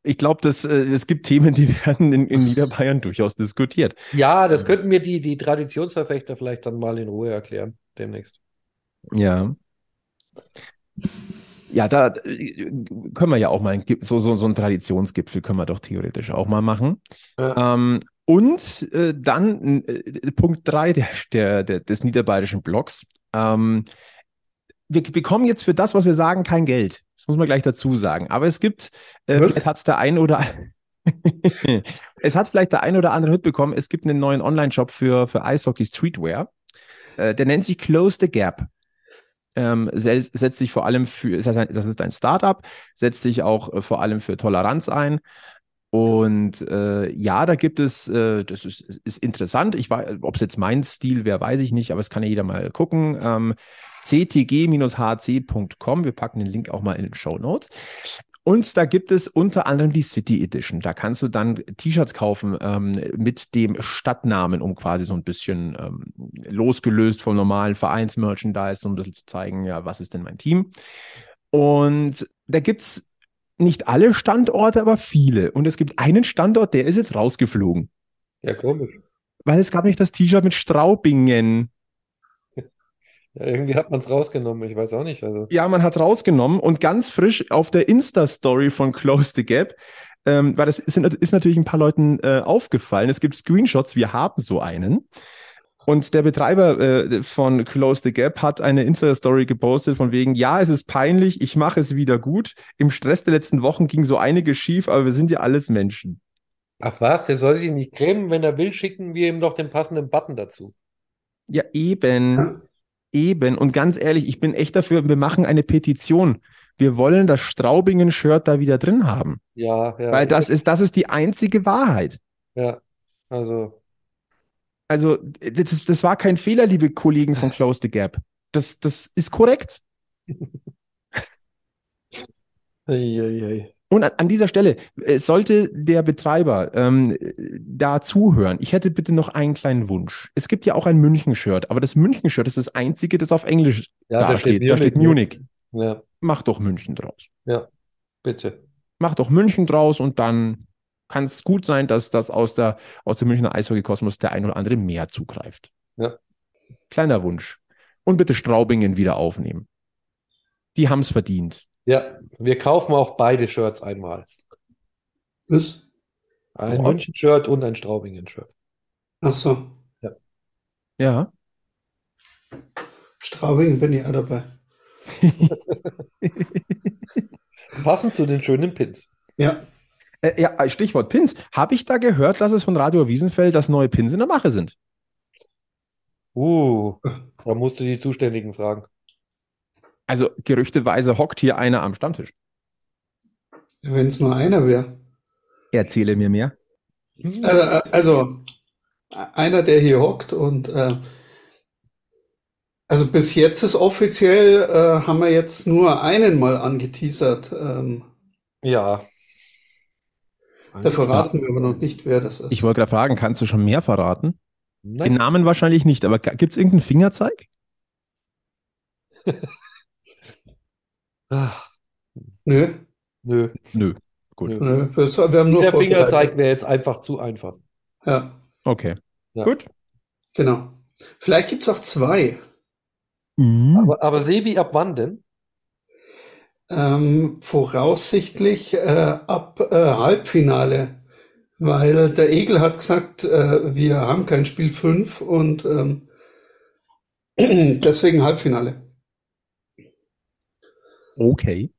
Ich glaube, dass äh, es gibt Themen, die werden in, in Niederbayern durchaus diskutiert. Ja, das könnten mir die, die Traditionsverfechter vielleicht dann mal in Ruhe erklären, demnächst. Ja. Ja, da äh, können wir ja auch mal so, so, so einen Traditionsgipfel können wir doch theoretisch auch mal machen. Ja. Ähm, und äh, dann äh, Punkt 3 der, der, der, des niederbayerischen Blocks. Ähm, wir bekommen jetzt für das, was wir sagen, kein Geld. Das muss man gleich dazu sagen. Aber es gibt, äh, vielleicht hat es der ein oder es hat vielleicht der ein oder andere mitbekommen, es gibt einen neuen Online-Shop für, für Eishockey Streetwear. Äh, der nennt sich Close the Gap. Ähm, setzt sich vor allem für, das, ist ein Startup, setzt sich auch äh, vor allem für Toleranz ein. Und äh, ja, da gibt es, äh, das ist, ist ist interessant. Ich weiß, ob es jetzt mein Stil wäre, weiß ich nicht, aber es kann ja jeder mal gucken. Ähm, ctg-hc.com. Wir packen den Link auch mal in den Show Notes. Und da gibt es unter anderem die City Edition. Da kannst du dann T-Shirts kaufen ähm, mit dem Stadtnamen, um quasi so ein bisschen ähm, losgelöst vom normalen Vereinsmerchandise, so ein bisschen zu zeigen, ja, was ist denn mein Team? Und da gibt es nicht alle Standorte, aber viele. Und es gibt einen Standort, der ist jetzt rausgeflogen. Ja, komisch. Weil es gab nicht das T-Shirt mit Straubingen. Ja, irgendwie hat man es rausgenommen, ich weiß auch nicht. Also. Ja, man hat rausgenommen und ganz frisch auf der Insta-Story von Close the Gap, ähm, weil das ist, ist natürlich ein paar Leuten äh, aufgefallen. Es gibt Screenshots, wir haben so einen. Und der Betreiber äh, von Close the Gap hat eine Insta-Story gepostet von wegen, ja, es ist peinlich, ich mache es wieder gut. Im Stress der letzten Wochen ging so einiges schief, aber wir sind ja alles Menschen. Ach was, der soll sich nicht cremen, wenn er will, schicken wir ihm doch den passenden Button dazu. Ja, eben. Eben. Und ganz ehrlich, ich bin echt dafür, wir machen eine Petition. Wir wollen das Straubingen-Shirt da wieder drin haben. Ja, ja. Weil das ist, das ist die einzige Wahrheit. Ja, also, Also, das, das war kein Fehler, liebe Kollegen von Close the Gap. Das, das ist korrekt. ei, ei, ei. Und an, dieser Stelle äh, sollte der Betreiber ähm, da zuhören. Ich hätte bitte noch einen kleinen Wunsch. Es gibt ja auch ein München-Shirt, aber das München-Shirt ist das einzige, das auf Englisch Ja, da steht. Da steht Munich. Munich. Ja, Mach doch München draus. bitte. Mach doch München draus und dann kann es gut sein, dass das aus der, aus dem Münchner Eishockey-Kosmos der ein oder andere mehr zugreift. Ja. Kleiner Wunsch. Und bitte Straubingen wieder aufnehmen. Die haben es verdient. Ja, wir kaufen auch beide Shirts einmal. Was? Ein. München-Shirt und ein Straubingen-Shirt. Ach so. Ja. Straubing bin ich auch dabei. Passend zu den schönen Pins. Ja. Äh, ja, Stichwort Pins. Habe ich da gehört, dass es von Radio Wiesenfeld, dass neue Pins in der Mache sind? Uh, da musst du die Zuständigen fragen. Also gerüchteweise hockt hier einer am Stammtisch. Wenn es nur einer wäre. Erzähle mir mehr. Also, also einer, der hier hockt und äh, also bis jetzt ist offiziell, äh, haben wir jetzt nur einen mal angeteasert. Ähm, Ja. da verraten wir aber noch nicht, wer das ist. Ich wollte gerade fragen, kannst du schon mehr verraten? Den Nein. Namen wahrscheinlich nicht, aber gibt es irgendeinen Fingerzeig? Ah, Nö, nö. Nö. Gut. Nö. das, wir haben nur Der. Fingerzeig wäre jetzt einfach zu einfach. Ja, Okay. Ja. Gut. genau. Vielleicht gibt's auch zwei. Mhm. Aber, aber Sebi, ab wann denn? Ähm, voraussichtlich äh, ab äh, Halbfinale, weil der Egel hat gesagt, äh, wir haben kein Spiel 5 und ähm, deswegen Halbfinale. Okay.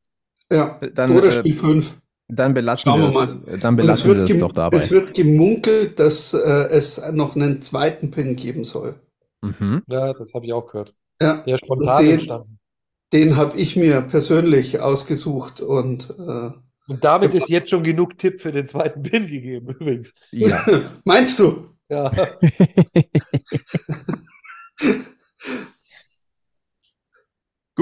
Ja, Dann, oder äh, Spiel 5. Dann belassen Schauen wir es, dann belassen wir es doch dabei. es wird gemunkelt, dass äh, es noch einen zweiten Pin geben soll. Mhm. Ja, das habe ich auch gehört. Ja, Der ist spontan Den- entstanden. den habe ich mir persönlich ausgesucht und äh, Und damit ist jetzt schon genug Tipp für den zweiten Pin gegeben, übrigens. Ja. meinst du? Ja.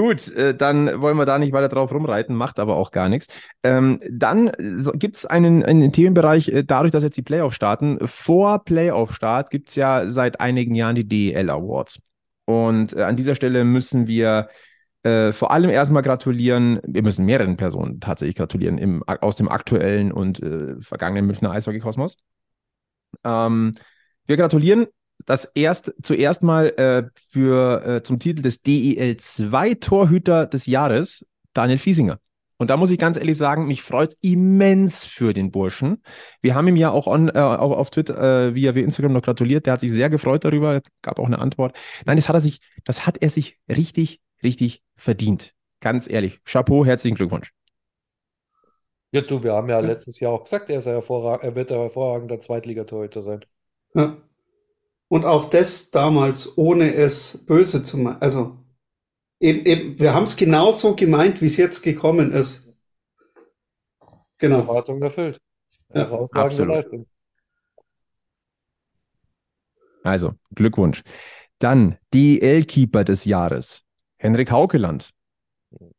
Gut, äh, dann wollen wir da nicht weiter drauf rumreiten, macht aber auch gar nichts. Ähm, dann so, gibt es einen, einen Themenbereich, äh, dadurch, dass jetzt die Playoff starten. Vor Playoff-Start gibt es ja seit einigen Jahren die DEL Awards. Und äh, an dieser Stelle müssen wir äh, vor allem erstmal gratulieren. Wir müssen mehreren Personen tatsächlich gratulieren im, aus dem aktuellen und äh, vergangenen Münchner Eishockey-Kosmos. Ähm, wir gratulieren das erst zuerst mal äh, für äh, zum Titel des DEL 2 Torhüter des Jahres Daniel Fiesinger. Und da muss ich ganz ehrlich sagen, mich freut es immens für den Burschen. Wir haben ihm ja auch on, äh, auf, auf Twitter äh, via, via Instagram noch gratuliert. Der hat sich sehr gefreut darüber, gab auch eine Antwort. Nein, das hat er sich, das hat er sich richtig, richtig verdient. Ganz ehrlich. Chapeau, herzlichen Glückwunsch. Ja, du, wir haben ja letztes Jahr auch gesagt, er, ist ein hervorrag er wird ein hervorragender Zweitligatorhüter sein. Ja. Und auch das damals, ohne es böse zu meinen. Also, eben, eben, wir haben es genauso gemeint, wie es jetzt gekommen ist. Genau. Erwartungen erfüllt. Ja, Herausragende absolut. Leistung. Also, Glückwunsch. Dann DEL-Keeper des Jahres. Henrik Haukeland.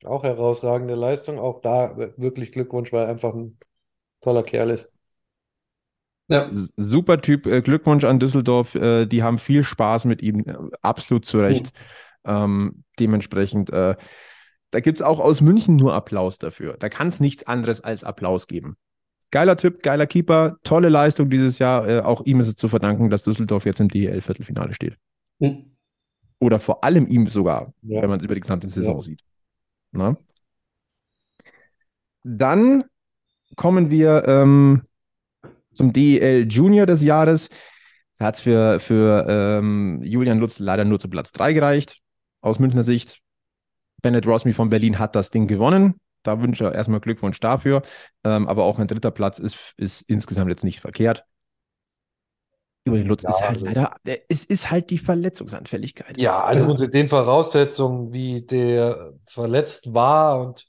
Auch herausragende Leistung. Auch da wirklich Glückwunsch, weil er einfach ein toller Kerl ist. Ja, Super Typ, äh, Glückwunsch an Düsseldorf. Äh, die haben viel Spaß mit ihm, äh, absolut zu Recht. Ähm, dementsprechend, äh, da gibt es auch aus München nur Applaus dafür. Da kann es nichts anderes als Applaus geben. Geiler Typ, geiler Keeper, tolle Leistung dieses Jahr. Äh, auch ihm ist es zu verdanken, dass Düsseldorf jetzt im DEL-Viertelfinale steht. Hm. Oder vor allem ihm sogar, Ja. wenn man es über die gesamte Saison Ja. sieht. Na? Dann kommen wir ähm, zum DEL Junior des Jahres. Da hat es für, für ähm, Julian Lutz leider nur zu Platz 3 gereicht, aus Münchner Sicht. Bennett Rosmi von Berlin hat das Ding gewonnen. Da wünsche ich erstmal Glückwunsch dafür. Ähm, aber auch ein dritter Platz ist, ist insgesamt jetzt nicht verkehrt. Julian Lutz Ja, ist halt also- leider, der- es ist halt die Verletzungsanfälligkeit. Ja, also unter den Voraussetzungen, wie der verletzt war und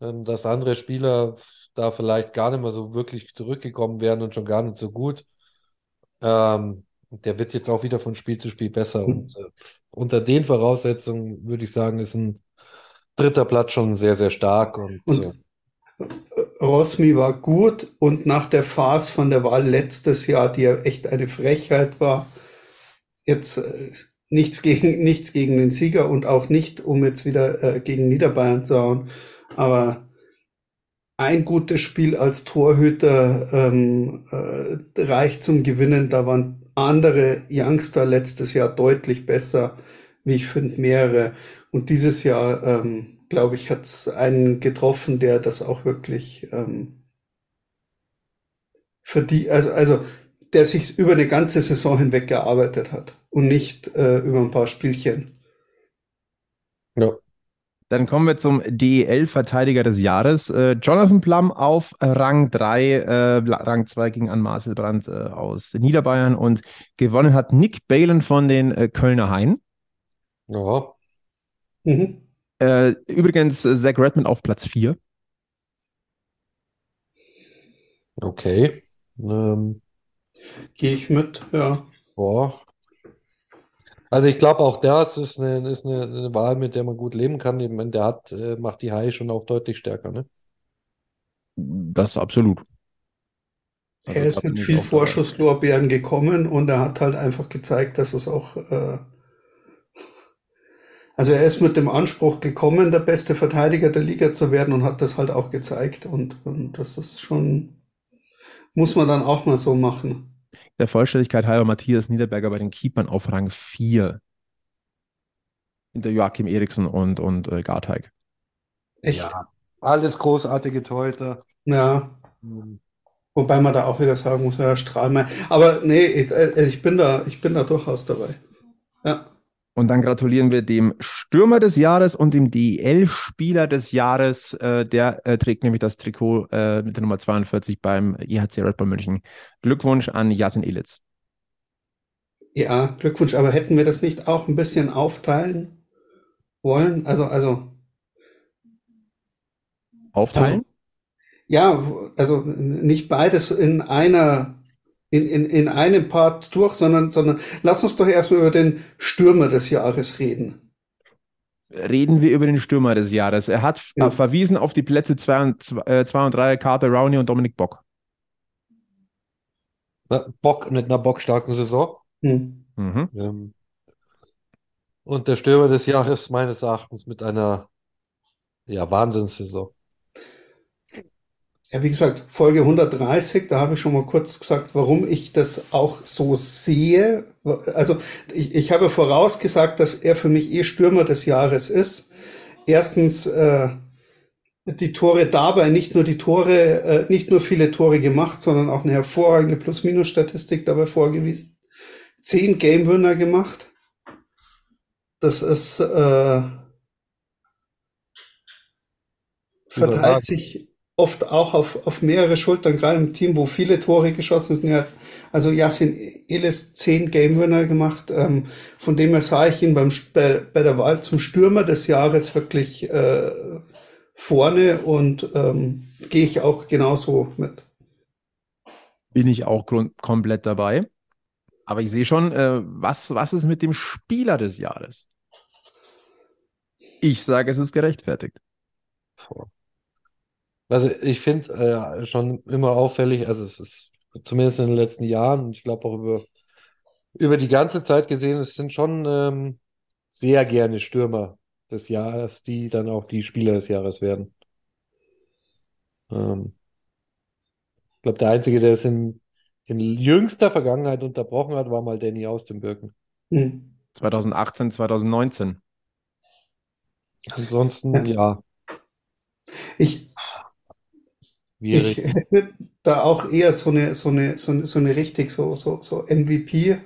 ähm, dass andere Spieler da vielleicht gar nicht mehr so wirklich zurückgekommen wären und schon gar nicht so gut. Ähm, der wird jetzt auch wieder von Spiel zu Spiel besser. Und äh, unter den Voraussetzungen würde ich sagen, ist ein dritter Platz schon sehr, sehr stark. Und, Und- äh, Rosmi war gut und nach der Phase von der Wahl letztes Jahr, die ja echt eine Frechheit war, jetzt äh, nichts gegen, nichts gegen den Sieger und auch nicht, um jetzt wieder äh, gegen Niederbayern zu hauen, aber ein gutes Spiel als Torhüter ähm, äh, reicht zum Gewinnen. Da waren andere Youngster letztes Jahr deutlich besser, wie ich finde, mehrere. Und dieses Jahr, ähm, glaube ich, hat es einen getroffen, der das auch wirklich ähm, für die, also, also der sich über eine ganze Saison hinweg gearbeitet hat und nicht äh, über ein paar Spielchen. Ja. Dann kommen wir zum DEL-Verteidiger des Jahres. Äh, Jonathan Plum auf Rang 3, äh, Rang 2 gegen an Marcel Brandt äh, aus Niederbayern und gewonnen hat Nick Balen von den äh, Kölner Hain. Ja. Mhm. Äh, übrigens äh, Zach Redmond auf Platz 4. Okay. Ähm. Gehe ich mit, ja. Boah, also ich glaube auch das ist eine, ist eine, eine Wahl, mit der man gut leben kann. Ich meine, der hat, äh, macht die Hai schon auch deutlich stärker, ne? Das absolut. Also er ist mit viel Vorschusslorbeeren gekommen und er hat halt einfach gezeigt, dass es auch, äh, also er ist mit dem Anspruch gekommen, der beste Verteidiger der Liga zu werden und hat das halt auch gezeigt und, und das ist schon, muss man dann auch mal so machen der Vollständigkeit halber Matthias Niederberger bei den Keepern auf Rang 4. Hinter Joachim Eriksen und, und äh, Garteig. Echt? Ja, alles großartige Torhüter. Ja. Mhm. Wobei man da auch wieder sagen muss, ja, Strahlmeier. Aber nee, ich, äh, ich, bin da, ich bin da durchaus dabei. Ja. Und dann gratulieren wir dem Stürmer des Jahres und dem DEL-Spieler des Jahres. Äh, der äh, trägt nämlich das Trikot äh, mit der Nummer 42 beim EHC Red Bull München. Glückwunsch an Jasin Ilitz. Ja, Glückwunsch. Aber hätten wir das nicht auch ein bisschen aufteilen wollen? Also, also. Aufteilen? Also, ja, also nicht beides in einer in, in, in einem Part durch, sondern, sondern lass uns doch erstmal über den Stürmer des Jahres reden. Reden wir über den Stürmer des Jahres. Er hat ja. verwiesen auf die Plätze 2 und 2 und 3, Carter Rowney und Dominik Bock. Bock mit einer bockstarken Saison. Hm. Mhm. Ähm, und der Stürmer des Jahres meines Erachtens mit einer ja, Wahnsinnssaison. Ja, wie gesagt, Folge 130, da habe ich schon mal kurz gesagt, warum ich das auch so sehe. Also ich, ich habe vorausgesagt, dass er für mich eh Stürmer des Jahres ist. Erstens äh, die Tore dabei, nicht nur die Tore, äh, nicht nur viele Tore gemacht, sondern auch eine hervorragende Plus-Minus-Statistik dabei vorgewiesen. Zehn Game-Winner gemacht. Das ist äh, verteilt sich oft auch auf, auf mehrere Schultern, gerade im Team, wo viele Tore geschossen sind. Ja, also Yasin Elis zehn Game Winner gemacht. Ähm, von dem her sah ich ihn beim, bei, bei der Wahl zum Stürmer des Jahres wirklich äh, vorne und ähm, gehe ich auch genauso mit. Bin ich auch komplett dabei. Aber ich sehe schon, äh, was, was ist mit dem Spieler des Jahres? Ich sage, es ist gerechtfertigt. Also ich finde äh, schon immer auffällig, also es ist zumindest in den letzten Jahren, und ich glaube auch über, über die ganze Zeit gesehen, es sind schon ähm, sehr gerne Stürmer des Jahres, die dann auch die Spieler des Jahres werden. Ähm, ich glaube, der Einzige, der es in, in jüngster Vergangenheit unterbrochen hat, war mal Danny aus dem Birken. Hm. 2018, 2019. Ansonsten, ja. Ich, ich hätte da auch eher so eine, so eine, so eine, so eine richtig so, so, so MVP-Wahl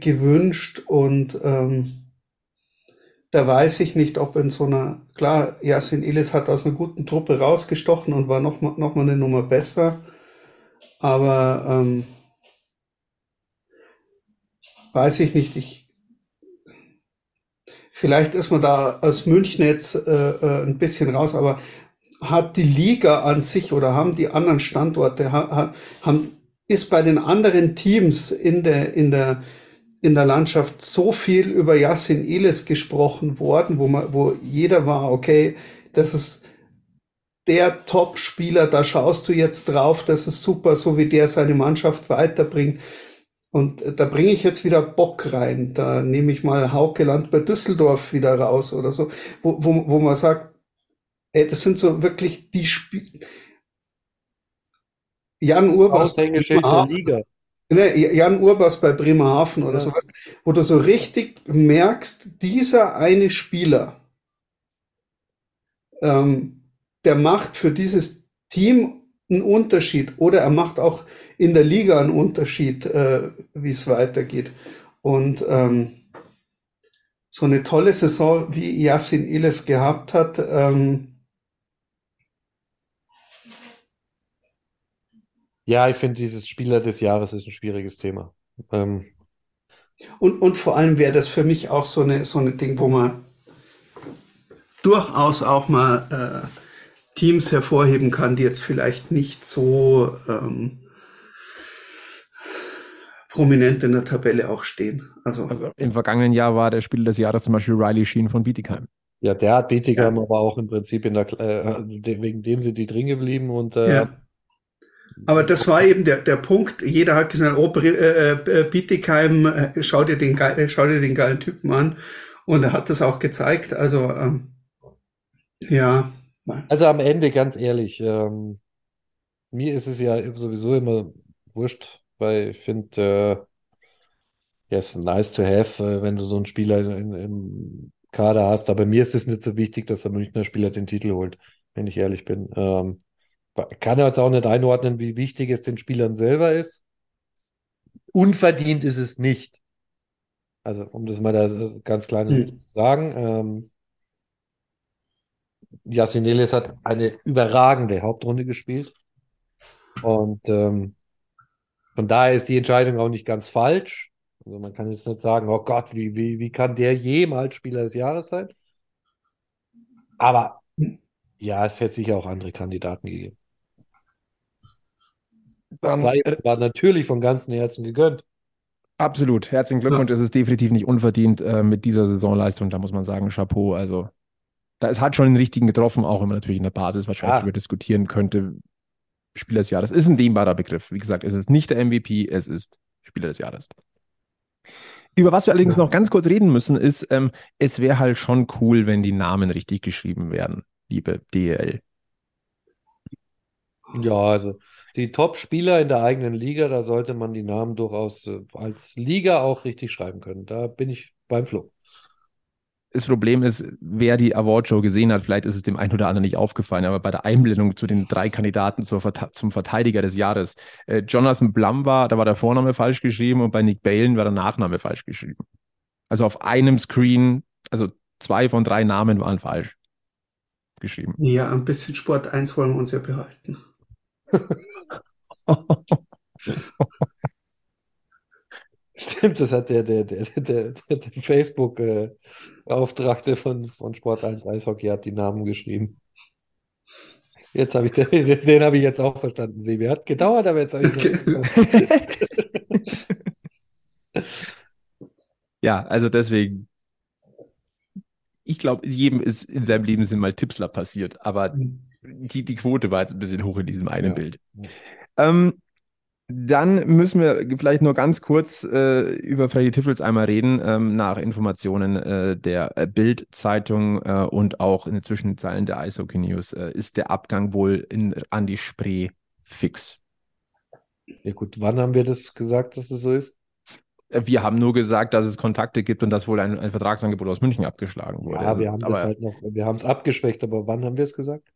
gewünscht und ähm, da weiß ich nicht, ob in so einer, klar, Yasin Elis hat aus einer guten Truppe rausgestochen und war noch mal, noch mal eine Nummer besser, aber ähm, weiß ich nicht, ich vielleicht ist man da aus München jetzt äh, äh ein bisschen raus, aber hat die Liga an sich oder haben die anderen Standorte, haben, ist bei den anderen Teams in der, in der, in der Landschaft so viel über Yassin Elis gesprochen worden, wo man, wo jeder war, okay, das ist der Top-Spieler, da schaust du jetzt drauf, das ist super, so wie der seine Mannschaft weiterbringt. Und da bringe ich jetzt wieder Bock rein. Da nehme ich mal Haukeland bei Düsseldorf wieder raus oder so, wo, wo, wo man sagt, ey, das sind so wirklich die Spiele. Jan Urbas. Der Liga. Ne, Jan Urbas bei Bremerhaven oder ja. sowas, wo du so richtig merkst, dieser eine Spieler, ähm, der macht für dieses Team einen Unterschied oder er macht auch in der Liga einen Unterschied, äh, wie es weitergeht. Und ähm, so eine tolle Saison, wie Yassin Illes gehabt hat, ähm, Ja, ich finde, dieses Spieler des Jahres ist ein schwieriges Thema. Ähm, und, und vor allem wäre das für mich auch so eine, so eine Ding, wo man durchaus auch mal äh, Teams hervorheben kann, die jetzt vielleicht nicht so ähm, prominent in der Tabelle auch stehen. Also, also im vergangenen Jahr war der Spieler des Jahres zum Beispiel Riley Sheen von Bietigheim. Ja, der hat Bietigheim ja. aber auch im Prinzip in der, äh, wegen dem sind die drin geblieben und äh, ja. Aber das war eben der, der Punkt. Jeder hat gesagt, oh, äh, äh, Bietigheim, äh, schau dir, den, äh, schau dir den geilen Typen an. Und er hat das auch gezeigt. Also, ähm, ja. Also am Ende, ganz ehrlich, ähm, mir ist es ja sowieso immer wurscht, weil ich finde, äh, yes, nice to have, wenn du so einen Spieler in, im Kader hast. Aber mir ist es nicht so wichtig, dass der Münchner Spieler den Titel holt, wenn ich ehrlich bin. Ähm, kann er jetzt auch nicht einordnen, wie wichtig es den Spielern selber ist. Unverdient ist es nicht. Also, um das mal da ganz klar hm. zu sagen. Ähm, Yassin Elis hat eine überragende Hauptrunde gespielt. Und ähm, von daher ist die Entscheidung auch nicht ganz falsch. Also man kann jetzt nicht sagen, oh Gott, wie, wie, wie kann der jemals Spieler des Jahres sein? Aber ja, es hätte sicher auch andere Kandidaten gegeben. Dann, Sei war natürlich von ganzem Herzen gegönnt. Absolut. Herzlichen Glückwunsch. Ja. Es ist definitiv nicht unverdient äh, mit dieser Saisonleistung. Da muss man sagen, Chapeau. Also da, es hat schon den richtigen getroffen, auch wenn man natürlich in der Basis wahrscheinlich ja. darüber diskutieren könnte. Spieler des Jahres ist ein dehnbarer Begriff. Wie gesagt, es ist nicht der MVP, es ist Spieler des Jahres. Über was wir allerdings ja. noch ganz kurz reden müssen, ist, ähm, es wäre halt schon cool, wenn die Namen richtig geschrieben werden, liebe DL. Ja, also die Top-Spieler in der eigenen Liga, da sollte man die Namen durchaus äh, als Liga auch richtig schreiben können. Da bin ich beim Flo das Problem ist, wer die Awardshow gesehen hat, vielleicht ist es dem einen oder anderen nicht aufgefallen, aber bei der Einblendung zu den drei Kandidaten zur, zum Verteidiger des Jahres, äh, Jonathan Blum war, da war der Vorname falsch geschrieben und bei Nick Balen war der Nachname falsch geschrieben. Also auf einem Screen, also zwei von drei Namen waren falsch geschrieben. Ja, ein bisschen Sport 1 wollen wir uns ja behalten. Stimmt, das hat der, der, der, der, der, der Facebook-Beauftragte von, von Sport 1 Eishockey hat die Namen geschrieben. Jetzt habe ich den, den habe ich jetzt auch verstanden, Sebi. Hat gedauert, aber jetzt habe ich okay. Ja, also deswegen. Ich glaube, jedem ist in seinem Leben sind mal Tippsler passiert, aber mhm. Die, die Quote war jetzt ein bisschen hoch in diesem einen ja. Bild. Ähm, dann müssen wir vielleicht nur ganz kurz äh, über Freddy Tiffels einmal reden, ähm, nach Informationen äh, der äh, Bild-Zeitung äh, und auch in den Zwischenzeilen der Eishockey News äh, ist der Abgang wohl in, an die Spree fix. Ja gut, wann haben wir das gesagt, dass es so ist? Äh, wir haben nur gesagt, dass es Kontakte gibt und dass wohl ein, ein Vertragsangebot aus München abgeschlagen wurde. Ja, wir haben das halt noch, wir haben es abgeschwächt, aber wann haben wir es gesagt?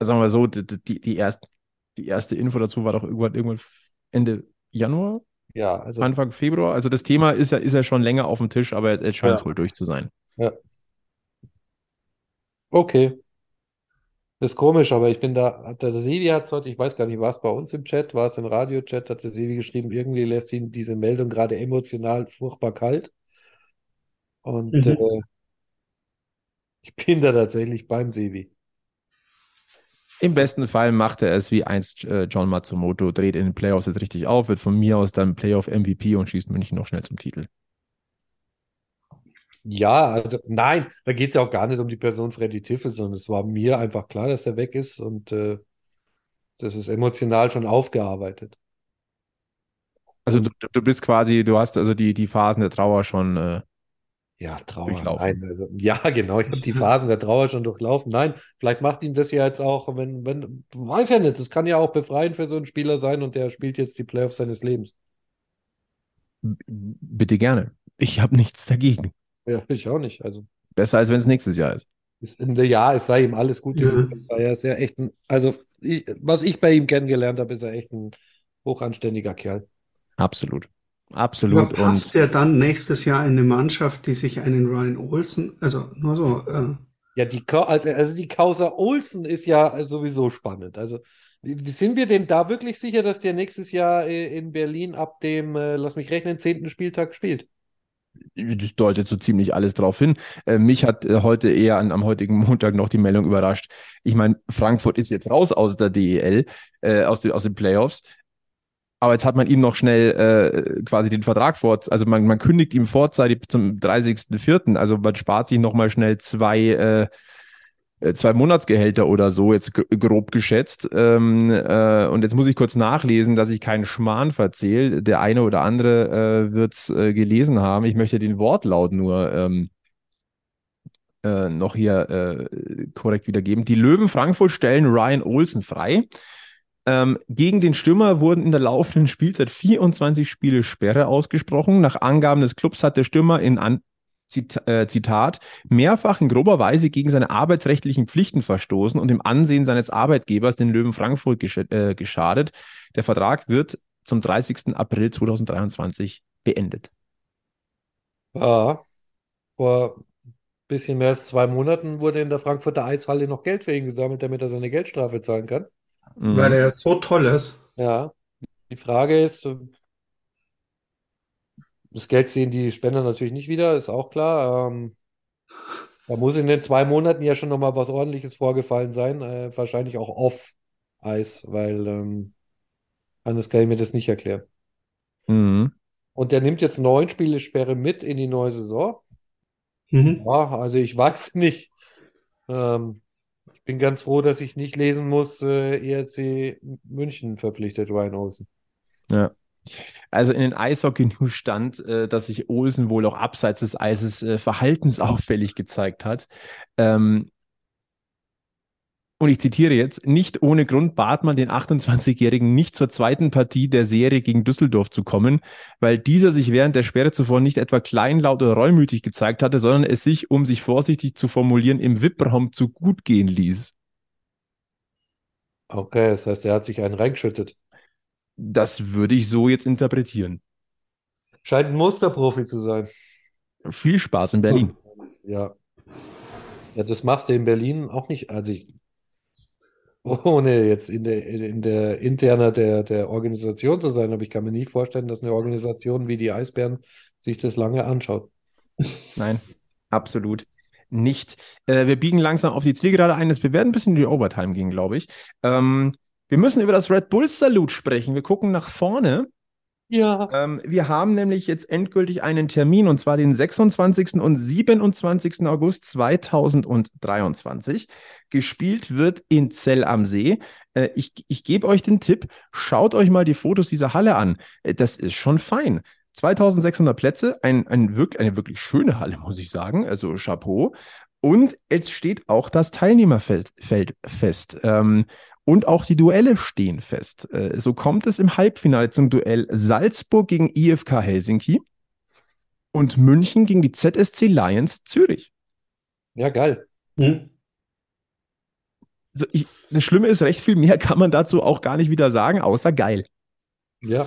Sagen wir so, die, die, die, erst, die erste Info dazu war doch irgendwann, irgendwann Ende Januar? Ja, also. Anfang Februar. Also das Thema ist ja, ist ja schon länger auf dem Tisch, aber jetzt, scheint es ja. wohl durch zu sein. Ja. Okay. Das ist komisch, aber ich bin da, der Sevi hat es heute, ich weiß gar nicht, war es bei uns im Chat, war es im Radio-Chat, hat der Sevi geschrieben, irgendwie lässt ihn diese Meldung gerade emotional furchtbar kalt. Und mhm. äh, ich bin da tatsächlich beim Sevi. Im besten Fall macht er es wie einst äh, John Matsumoto, dreht in den Playoffs jetzt richtig auf, wird von mir aus dann Playoff MVP und schießt München noch schnell zum Titel. Ja, also nein, da geht es ja auch gar nicht um die Person Freddy Tiffel, sondern es war mir einfach klar, dass er weg ist und äh, das ist emotional schon aufgearbeitet. Also du, du bist quasi, du hast also die, die Phasen der Trauer schon äh, Ja, Trauer, Durchlaufen. nein, also ja, genau, ich habe die Phasen der Trauer schon durchlaufen. Nein, vielleicht macht ihn das ja jetzt auch, wenn, wenn, weiß ja nicht, das kann ja auch befreiend für so einen Spieler sein und der spielt jetzt die Playoffs seines Lebens. bitte gerne. Ich habe nichts dagegen. Ja, ich auch nicht. Also Besser als wenn es nächstes Jahr ist. ist in der ja, es sei ihm alles Gute. Ja. Er ist ja echt ein, also ich, was ich bei ihm kennengelernt habe, ist er echt ein hochanständiger Kerl. Absolut. Aber Absolut. passt Und der dann nächstes Jahr in eine Mannschaft, die sich einen Ryan Olsen, also nur so, äh, Ja, die, Ka- also die Causa Olsen ist ja sowieso spannend. Also sind wir denn da wirklich sicher, dass der nächstes Jahr äh, in Berlin ab dem, äh, lass mich rechnen, zehnten Spieltag spielt? das deutet so ziemlich alles drauf hin. Äh, mich hat heute eher an, am heutigen Montag noch die Meldung überrascht. Ich meine, Frankfurt ist jetzt raus aus der DEL, äh, aus, den, aus den Playoffs. Aber jetzt hat man ihm noch schnell äh, quasi den Vertrag vor, also man, man kündigt ihm vorzeitig zum 30.04. Also man spart sich nochmal schnell zwei, äh, äh, zwei Monatsgehälter oder so, jetzt grob geschätzt. Ähm, äh, und jetzt muss ich kurz nachlesen, dass ich keinen Schmarrn verzähle. Der eine oder andere äh, wird es äh, gelesen haben. Ich möchte den Wortlaut nur ähm, äh, noch hier äh, korrekt wiedergeben. Die Löwen Frankfurt stellen Ryan Olsen frei. Ähm, gegen den Stürmer wurden in der laufenden Spielzeit 24 Spiele Sperre ausgesprochen. Nach Angaben des Clubs hat der Stürmer in An äh, Zitat mehrfach in grober Weise gegen seine arbeitsrechtlichen Pflichten verstoßen und im Ansehen seines Arbeitgebers, den Löwen Frankfurt, gesch äh, geschadet. Der Vertrag wird zum 30. April 2023 beendet. Ja, vor ein bisschen mehr als zwei Monaten wurde in der Frankfurter Eishalle noch Geld für ihn gesammelt, damit er seine Geldstrafe zahlen kann. Mhm. weil er so toll ist. Ja, die Frage ist, das Geld sehen die Spender natürlich nicht wieder, ist auch klar. Ähm, da muss in den zwei Monaten ja schon nochmal was Ordentliches vorgefallen sein, äh, wahrscheinlich auch off-Eis, weil ähm, anders kann ich mir das nicht erklären. Mhm. Und der nimmt jetzt neun Spiele Sperre mit in die neue Saison. Mhm. Ja, also ich weiß nicht. Ähm, bin ganz froh, dass ich nicht lesen muss, äh, ERC München verpflichtet Ryan Olsen. Ja. Also in den Eishockey-News stand, äh, dass sich Olsen wohl auch abseits des Eises äh, verhaltensauffällig gezeigt hat. Ähm, und ich zitiere jetzt, nicht ohne Grund bat man den 28-Jährigen nicht zur zweiten Partie der Serie gegen Düsseldorf zu kommen, weil dieser sich während der Sperre zuvor nicht etwa kleinlaut oder reumütig gezeigt hatte, sondern es sich, um sich vorsichtig zu formulieren, im VIP-Raum zu gut gehen ließ. Okay, das heißt, er hat sich einen reingeschüttet. Das würde ich so jetzt interpretieren. Scheint ein Musterprofi zu sein. Viel Spaß in Berlin. Ja. Ja, das machst du in Berlin auch nicht. Also ich, ohne jetzt in der, in der Interna der, der Organisation zu sein, aber ich kann mir nicht vorstellen, dass eine Organisation wie die Eisbären sich das lange anschaut. Nein, absolut nicht. Äh, wir biegen langsam auf die Zielgerade ein. Wir werden ein bisschen in die Overtime gehen, glaube ich. Ähm, wir müssen über das Red Bull Salute sprechen. Wir gucken nach vorne. Ja. Ähm, wir haben nämlich jetzt endgültig einen Termin und zwar den 26. und 27. August 2023. Gespielt wird in Zell am See. Äh, ich ich gebe euch den Tipp, schaut euch mal die Fotos dieser Halle an. Äh, das ist schon fein. 2600 Plätze, ein, ein wirklich, eine wirklich schöne Halle, muss ich sagen. Also Chapeau. Und es steht auch das Teilnehmerfeld Feld fest. Ähm, und auch die Duelle stehen fest. Äh, so kommt es im Halbfinale zum Duell Salzburg gegen IFK Helsinki und München gegen die ZSC Lions Zürich. Ja, geil. Mhm. Also ich, das Schlimme ist, recht viel mehr kann man dazu auch gar nicht wieder sagen, außer geil. Ja.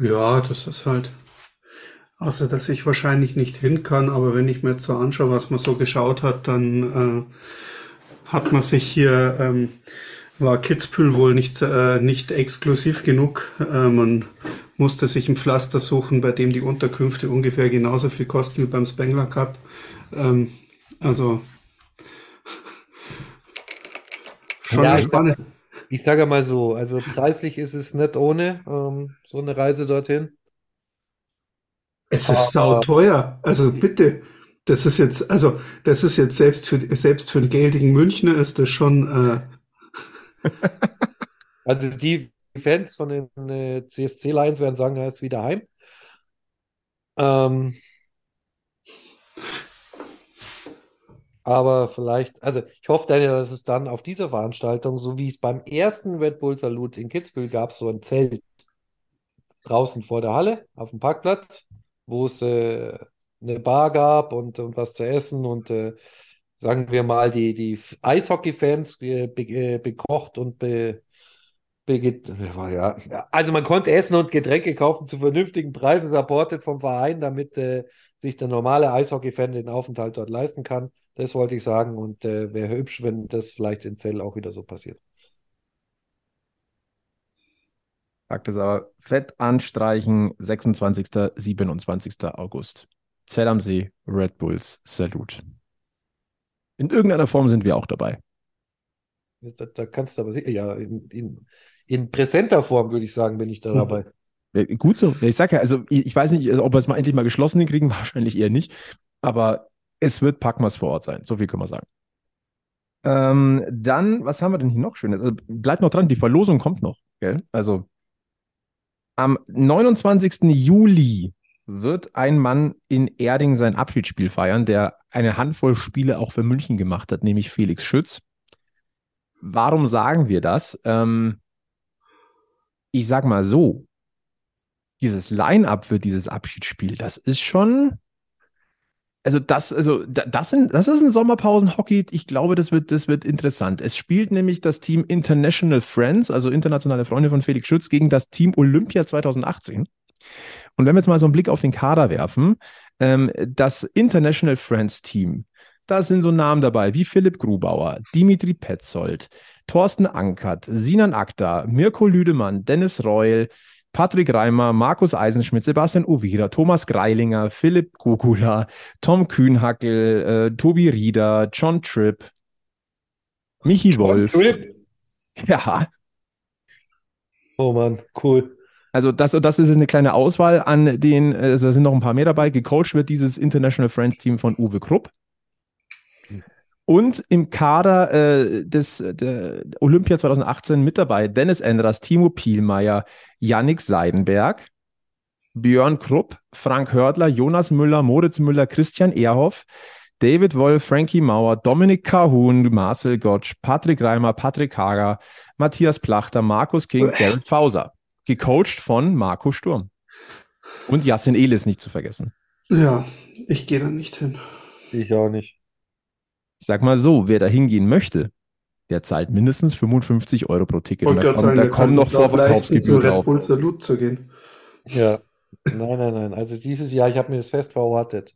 Ja, das ist halt. Außer dass ich wahrscheinlich nicht hin kann, aber wenn ich mir jetzt so anschaue, was man so geschaut hat, dann äh, hat man sich hier, ähm, war Kitzbühel wohl nicht, äh, nicht exklusiv genug. Äh, man musste sich ein Pflaster suchen, bei dem die Unterkünfte ungefähr genauso viel kosten wie beim Spengler Cup. Ähm, also schon Ja, eine ich- sage mal so, also preislich ist es nicht ohne ähm, so eine Reise dorthin. Es ist Aber- sauteuer. Also bitte. Das ist jetzt, also, das ist jetzt selbst für, selbst für den geldigen Münchner ist das schon, äh, Also die Fans von den äh, CSC Lions werden sagen, er ist wieder heim. Ähm, aber vielleicht, also ich hoffe dann ja, dass es dann auf dieser Veranstaltung, so wie es beim ersten Red Bull Salut in Kitzbühel gab, so ein Zelt draußen vor der Halle auf dem Parkplatz, wo es äh, eine Bar gab und, und was zu essen und äh, sagen wir mal die, die Eishockey-Fans äh, be, bekocht und be, ja, also man konnte Essen und Getränke kaufen zu vernünftigen Preisen, supported vom Verein, damit äh, sich der normale Eishockey-Fan den Aufenthalt dort leisten kann. Das wollte ich sagen und äh, wäre hübsch, wenn das vielleicht in Zell auch wieder so passiert. Sagt es aber fett anstreichen, 26. 27. August. Zell am See, Red Bulls, Salut. In irgendeiner Form sind wir auch dabei. Da, da kannst du aber sicher, ja, in, in, in präsenter Form würde ich sagen, bin ich da dabei. Ja, Gut so. Ich sage ja, also ich, ich weiß nicht, ob wir es mal endlich mal geschlossen hinkriegen, wahrscheinlich eher nicht. Aber es wird Packmas vor Ort sein. So viel können wir sagen. Ähm, dann, was haben wir denn hier noch Schönes? Also, bleibt noch dran, die Verlosung kommt noch. Gell? Also am 29. Juli wird ein Mann in Erding sein Abschiedsspiel feiern, der eine Handvoll Spiele auch für München gemacht hat, nämlich Felix Schütz. Warum sagen wir das? Ähm, ich sag mal so, dieses Line-up für dieses Abschiedsspiel, das ist schon, also das, also da- das sind, das ist ein Sommerpausen-Hockey. Ich glaube, das wird, das wird interessant. Es spielt nämlich das Team International Friends, also internationale Freunde von Felix Schütz, gegen das Team Olympia 2018. Und wenn wir jetzt mal so einen Blick auf den Kader werfen, ähm, das International Friends Team, da sind so Namen dabei wie Philipp Grubauer, Dimitri Petzold, Thorsten Ankert, Sinan Akta, Mirko Lüdemann, Dennis Reul, Patrick Reimer, Markus Eisenschmidt, Sebastian Ovira, Thomas Greilinger, Philipp Gugula, Tom Kühnhackel, äh, Tobi Rieder, John Tripp, Michi Wolf. Philipp. Ja, Oh Mann, cool. Also das, das ist eine kleine Auswahl an den, äh, da sind noch ein paar mehr dabei. Gecoacht wird dieses International Friends Team von Uwe Krupp. Und im Kader äh, des der Olympia 2018 mit dabei Dennis Endras, Timo Pielmeier, Yannick Seidenberg, Björn Krupp, Frank Hördler, Jonas Müller, Moritz Müller, Christian Ehrhoff, David Wolf, Frankie Mauer, Dominik Kahun, Marcel Gottsch, Patrick Reimer, Patrick Hager, Matthias Plachter, Markus King, Gerrit Fauser. Gecoacht von Marco Sturm. Und Yassin Elis nicht zu vergessen. ja, ich gehe da nicht hin. Ich auch nicht. Ich sag mal so, wer da hingehen möchte, der zahlt mindestens 55 Euro pro Ticket. Wollte Da kommen, sagen, da kann noch Vorverkaufsgebühren Red drauf. Bull Salut zu gehen. Ja. Nein, nein, nein. Also dieses Jahr, ich habe mir das fest verortet.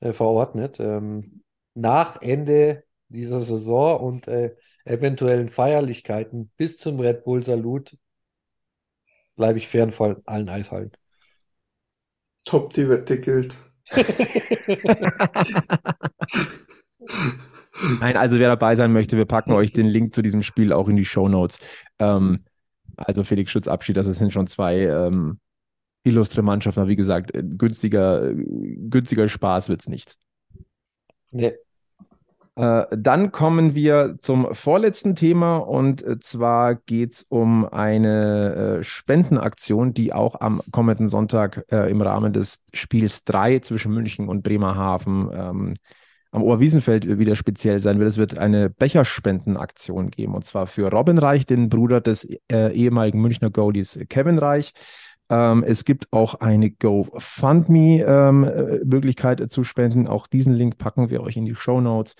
Äh, verordnet. Ähm, nach Ende dieser Saison und äh, eventuellen Feierlichkeiten bis zum Red Bull Salut bleibe ich fern von allen Eishallen. Top, die Wette gilt. Nein, also wer dabei sein möchte, wir packen euch den Link zu diesem Spiel auch in die Show Notes. Ähm, also Felix Schütz Abschied, das sind schon zwei ähm, illustre Mannschaften, aber wie gesagt, äh, günstiger, äh, günstiger Spaß wird's nicht. Nee. Äh, dann kommen wir zum vorletzten Thema und äh, zwar geht es um eine äh, Spendenaktion, die auch am kommenden Sonntag äh, im Rahmen des Spiels 3 zwischen München und Bremerhaven ähm, am Oberwiesenfeld wieder speziell sein wird. Es wird eine Becherspendenaktion geben und zwar für Robin Reich, den Bruder des ehemaligen Münchner Goalies Kevin Reich. Ähm, es gibt auch eine GoFundMe-Möglichkeit zu spenden. Auch diesen Link packen wir euch in die Show Notes.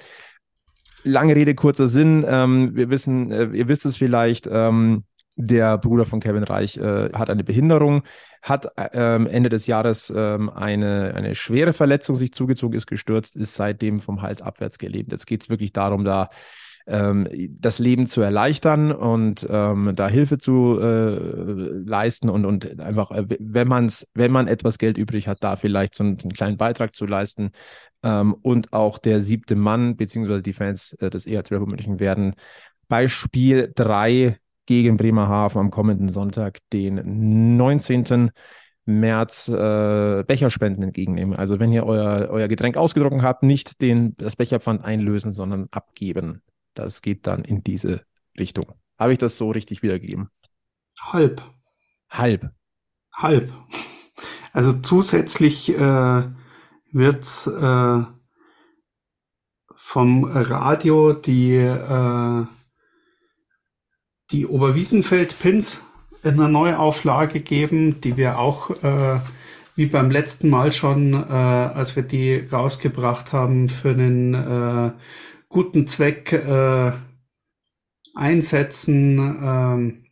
Lange Rede, kurzer Sinn. Ähm, wir wissen, äh, ihr wisst es vielleicht, ähm, der Bruder von Kevin Reich äh, hat eine Behinderung, hat äh, ähm, Ende des Jahres ähm, eine, eine schwere Verletzung sich zugezogen, ist gestürzt, ist seitdem vom Hals abwärts gelebt. Jetzt geht es wirklich darum, da ähm, das Leben zu erleichtern und ähm, da Hilfe zu äh, leisten und, und einfach, äh, wenn man's, wenn man etwas Geld übrig hat, da vielleicht so einen, einen kleinen Beitrag zu leisten. Ähm, und auch der siebte Mann, beziehungsweise die Fans äh, des EHC Red Bull München werden bei Spiel 3 gegen Bremerhaven am kommenden Sonntag, den 19. März äh, Becherspenden entgegennehmen. Also wenn ihr euer, euer Getränk ausgedruckt habt, nicht den, das Becherpfand einlösen, sondern abgeben. Das geht dann in diese Richtung. Habe ich das so richtig wiedergegeben? Halb. Halb. Halb. Also zusätzlich äh, wird äh, vom Radio die, äh, die Oberwiesenfeld-Pins in einer Neuauflage geben, die wir auch äh, wie beim letzten Mal schon, äh, als wir die rausgebracht haben, für einen äh, guten Zweck äh, einsetzen. Ähm,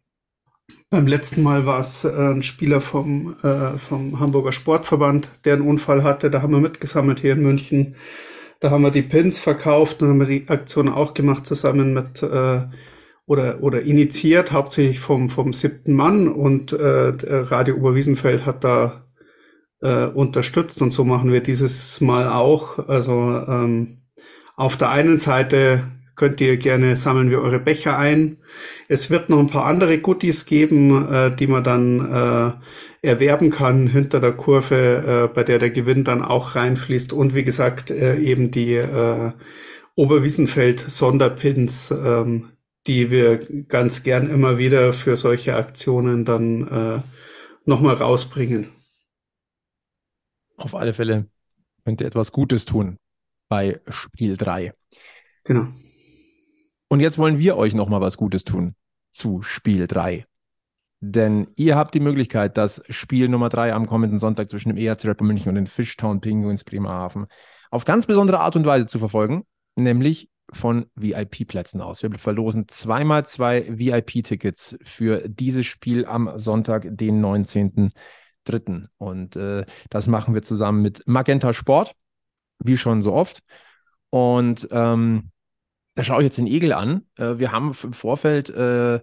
beim letzten Mal war es äh, ein Spieler vom, äh, vom Hamburger Sportverband, der einen Unfall hatte. Da haben wir mitgesammelt hier in München. Da haben wir die Pins verkauft und haben wir die Aktion auch gemacht zusammen mit äh, oder oder initiiert hauptsächlich vom vom siebten Mann und äh, Radio Oberwiesenfeld hat da äh, unterstützt und so machen wir dieses Mal auch. Also ähm, auf der einen Seite könnt ihr gerne sammeln wir eure Becher ein. Es wird noch ein paar andere Goodies geben, äh, die man dann äh, erwerben kann hinter der Kurve, äh, bei der der Gewinn dann auch reinfließt. Und wie gesagt, äh, eben die äh, Oberwiesenfeld Sonderpins, ähm, die wir ganz gern immer wieder für solche Aktionen dann äh, nochmal rausbringen. Auf alle Fälle könnt ihr etwas Gutes tun bei Spiel 3. Genau. Und jetzt wollen wir euch nochmal was Gutes tun zu Spiel 3. Denn ihr habt die Möglichkeit, das Spiel Nummer 3 am kommenden Sonntag zwischen dem ERC Rapper München und den Fishtown Penguins Bremerhaven auf ganz besondere Art und Weise zu verfolgen, nämlich von VIP-Plätzen aus. Wir verlosen zweimal zwei VIP-Tickets für dieses Spiel am Sonntag, den 19.03. Und äh, das machen wir zusammen mit Magenta Sport, wie schon so oft. Und ähm, da schaue ich jetzt den Egel an. Äh, wir haben im Vorfeld äh,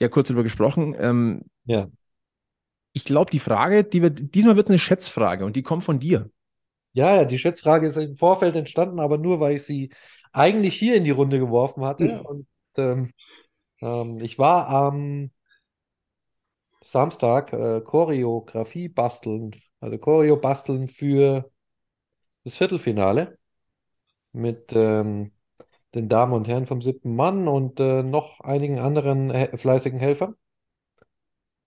ja kurz darüber gesprochen. Ähm, Ja. ich glaube, die Frage, die wird, diesmal wird es eine Schätzfrage und die kommt von dir. Ja, ja, die Schätzfrage ist im Vorfeld entstanden, aber nur, weil ich sie eigentlich hier in die Runde geworfen hatte. Und ähm, ähm, ich war am Samstag äh, Choreografie basteln, also Choreo basteln für das Viertelfinale mit ähm, den Damen und Herren vom siebten Mann und äh, noch einigen anderen äh, fleißigen Helfern.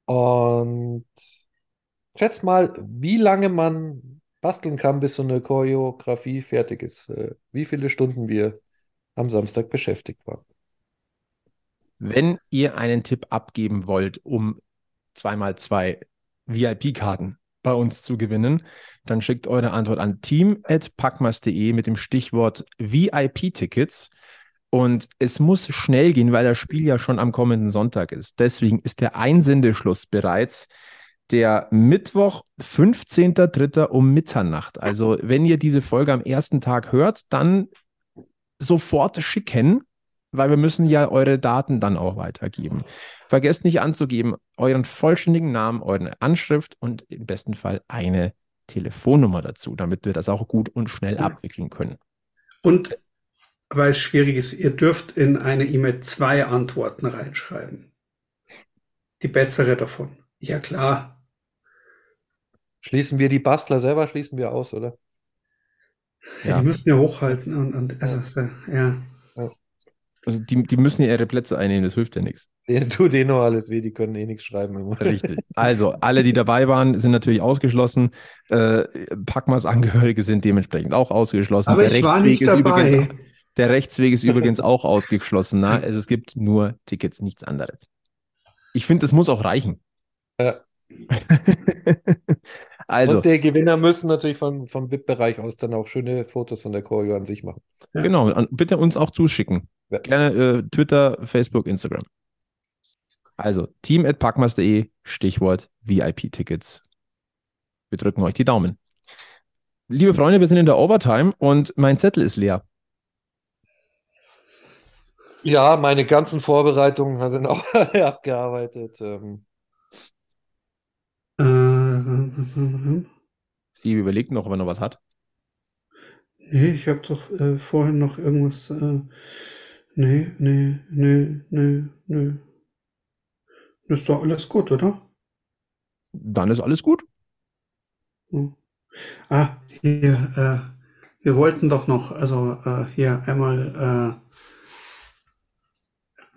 Und schätzt mal, wie lange man basteln kann, bis so eine Choreografie fertig ist. Äh, wie viele Stunden wir am Samstag beschäftigt waren. Wenn ihr einen Tipp abgeben wollt, um zweimal zwei VIP-Karten bei uns zu gewinnen, dann schickt eure Antwort an team.packmas.de mit dem Stichwort VIP-Tickets. Und es muss schnell gehen, weil das Spiel ja schon am kommenden Sonntag ist. Deswegen ist der Einsendeschluss bereits der Mittwoch, 15.03. um Mitternacht. Also, wenn ihr diese Folge am ersten Tag hört, dann sofort schicken, weil wir müssen ja eure Daten dann auch weitergeben. Vergesst nicht anzugeben euren vollständigen Namen, eure Anschrift und im besten Fall eine Telefonnummer dazu, damit wir das auch gut und schnell abwickeln können. Und weil es schwierig ist, ihr dürft in eine E-Mail zwei Antworten reinschreiben. Die bessere davon. Ja, klar. Schließen wir die Bastler selber, schließen wir aus, oder? Ja, Ja. die müssen ja hochhalten und, und also, ja. Also die, die müssen ja ihre Plätze einnehmen, das hilft ja nichts. Denen tut eh nur alles weh, die können eh nichts schreiben. Richtig. Also, alle, die dabei waren, sind natürlich ausgeschlossen. Äh, Packmas Angehörige sind dementsprechend auch ausgeschlossen. Aber der, ich war Rechtsweg nicht ist übrigens, dabei. der Rechtsweg ist übrigens auch ausgeschlossen. Na? Also, es gibt nur Tickets, nichts anderes. Ich finde, das muss auch reichen. Ja. also, Und der Gewinner müssen natürlich von, vom VIP-Bereich aus dann auch schöne Fotos von der Choreo an sich machen. Ja. genau, an- bitte uns auch zuschicken. Ja. Gerne äh, Twitter, Facebook, Instagram. Also, team.packmas.de, Stichwort VIP-Tickets. Wir drücken euch die Daumen. Liebe Freunde, wir sind in der Overtime und mein Zettel ist leer. Ja, meine ganzen Vorbereitungen sind auch alle abgearbeitet. Ähm, Sie überlegt noch, ob er noch was hat. nee, ich habe doch äh, vorhin noch irgendwas. Äh, nee, nee, nee, nee, nee. Ist doch alles gut, oder? dann ist alles gut. Hm. Ah, hier, äh, wir wollten doch noch, also äh, hier einmal äh,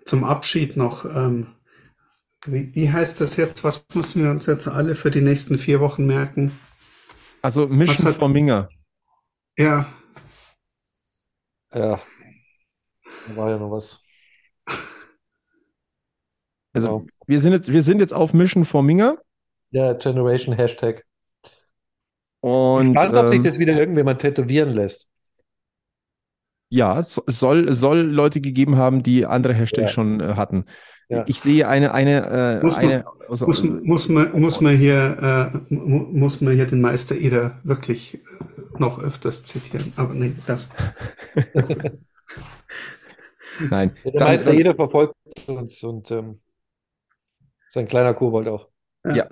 zum Abschied noch, ähm, wie, wie heißt das jetzt? Was müssen wir uns jetzt alle für die nächsten vier Wochen merken? Also Mission hat- for Minga. Ja, Ja. Da war ja noch was. Also Genau. wir sind jetzt, wir sind jetzt auf Mission for Minga Ja, Generation Hashtag. und Spannend, ob sich ähm, das wieder irgendjemand tätowieren lässt. ja, es soll, soll Leute gegeben haben, die andere Hashtags Ja. schon äh, hatten. Ja. Ich sehe eine, eine, äh, Muss man- eine, also, muss, muss, man, muss man hier, äh, mu- muss man hier den Meister Eder wirklich äh, noch öfters zitieren. Aber nee, das. nein. Der Dann- Meister jeder verfolgt uns und ähm, sein kleiner Kobold auch. Ja.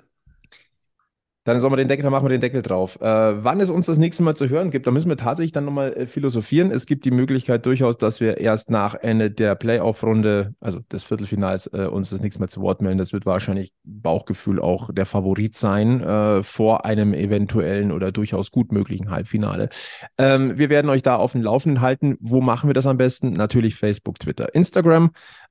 Dann sollen wir den Deckel, dann machen wir den Deckel drauf. Äh, wann es uns das nächste Mal zu hören gibt, da müssen wir tatsächlich dann nochmal äh, philosophieren. Es gibt die Möglichkeit durchaus, dass wir erst nach Ende der Playoff-Runde, also des Viertelfinals, äh, uns das nächste Mal zu Wort melden. Das wird wahrscheinlich Bauchgefühl auch der Favorit sein äh, vor einem eventuellen oder durchaus gut möglichen Halbfinale. Ähm, wir werden euch da auf dem Laufenden halten. Wo machen wir das am besten? Natürlich Facebook, Twitter, Instagram.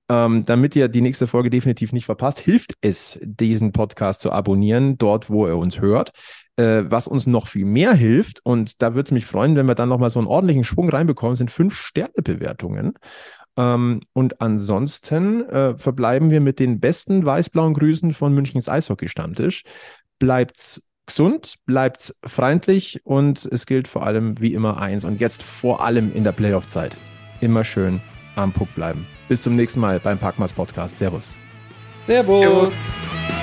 Ähm, damit ihr die nächste Folge definitiv nicht verpasst, hilft es, diesen Podcast zu abonnieren, dort, wo ihr uns hört. Äh, was uns noch viel mehr hilft, und da würde es mich freuen, wenn wir dann nochmal so einen ordentlichen Schwung reinbekommen, sind fünf Sterne-Bewertungen. Ähm, und ansonsten äh, verbleiben wir mit den besten weiß-blauen Grüßen von Münchens Eishockey-Stammtisch. Bleibt's gesund, bleibt's freundlich und es gilt vor allem wie immer eins und jetzt vor allem in der Playoff-Zeit. Immer schön am Puck bleiben. Bis zum nächsten Mal beim Packmas Podcast. Servus. Servus. Servus.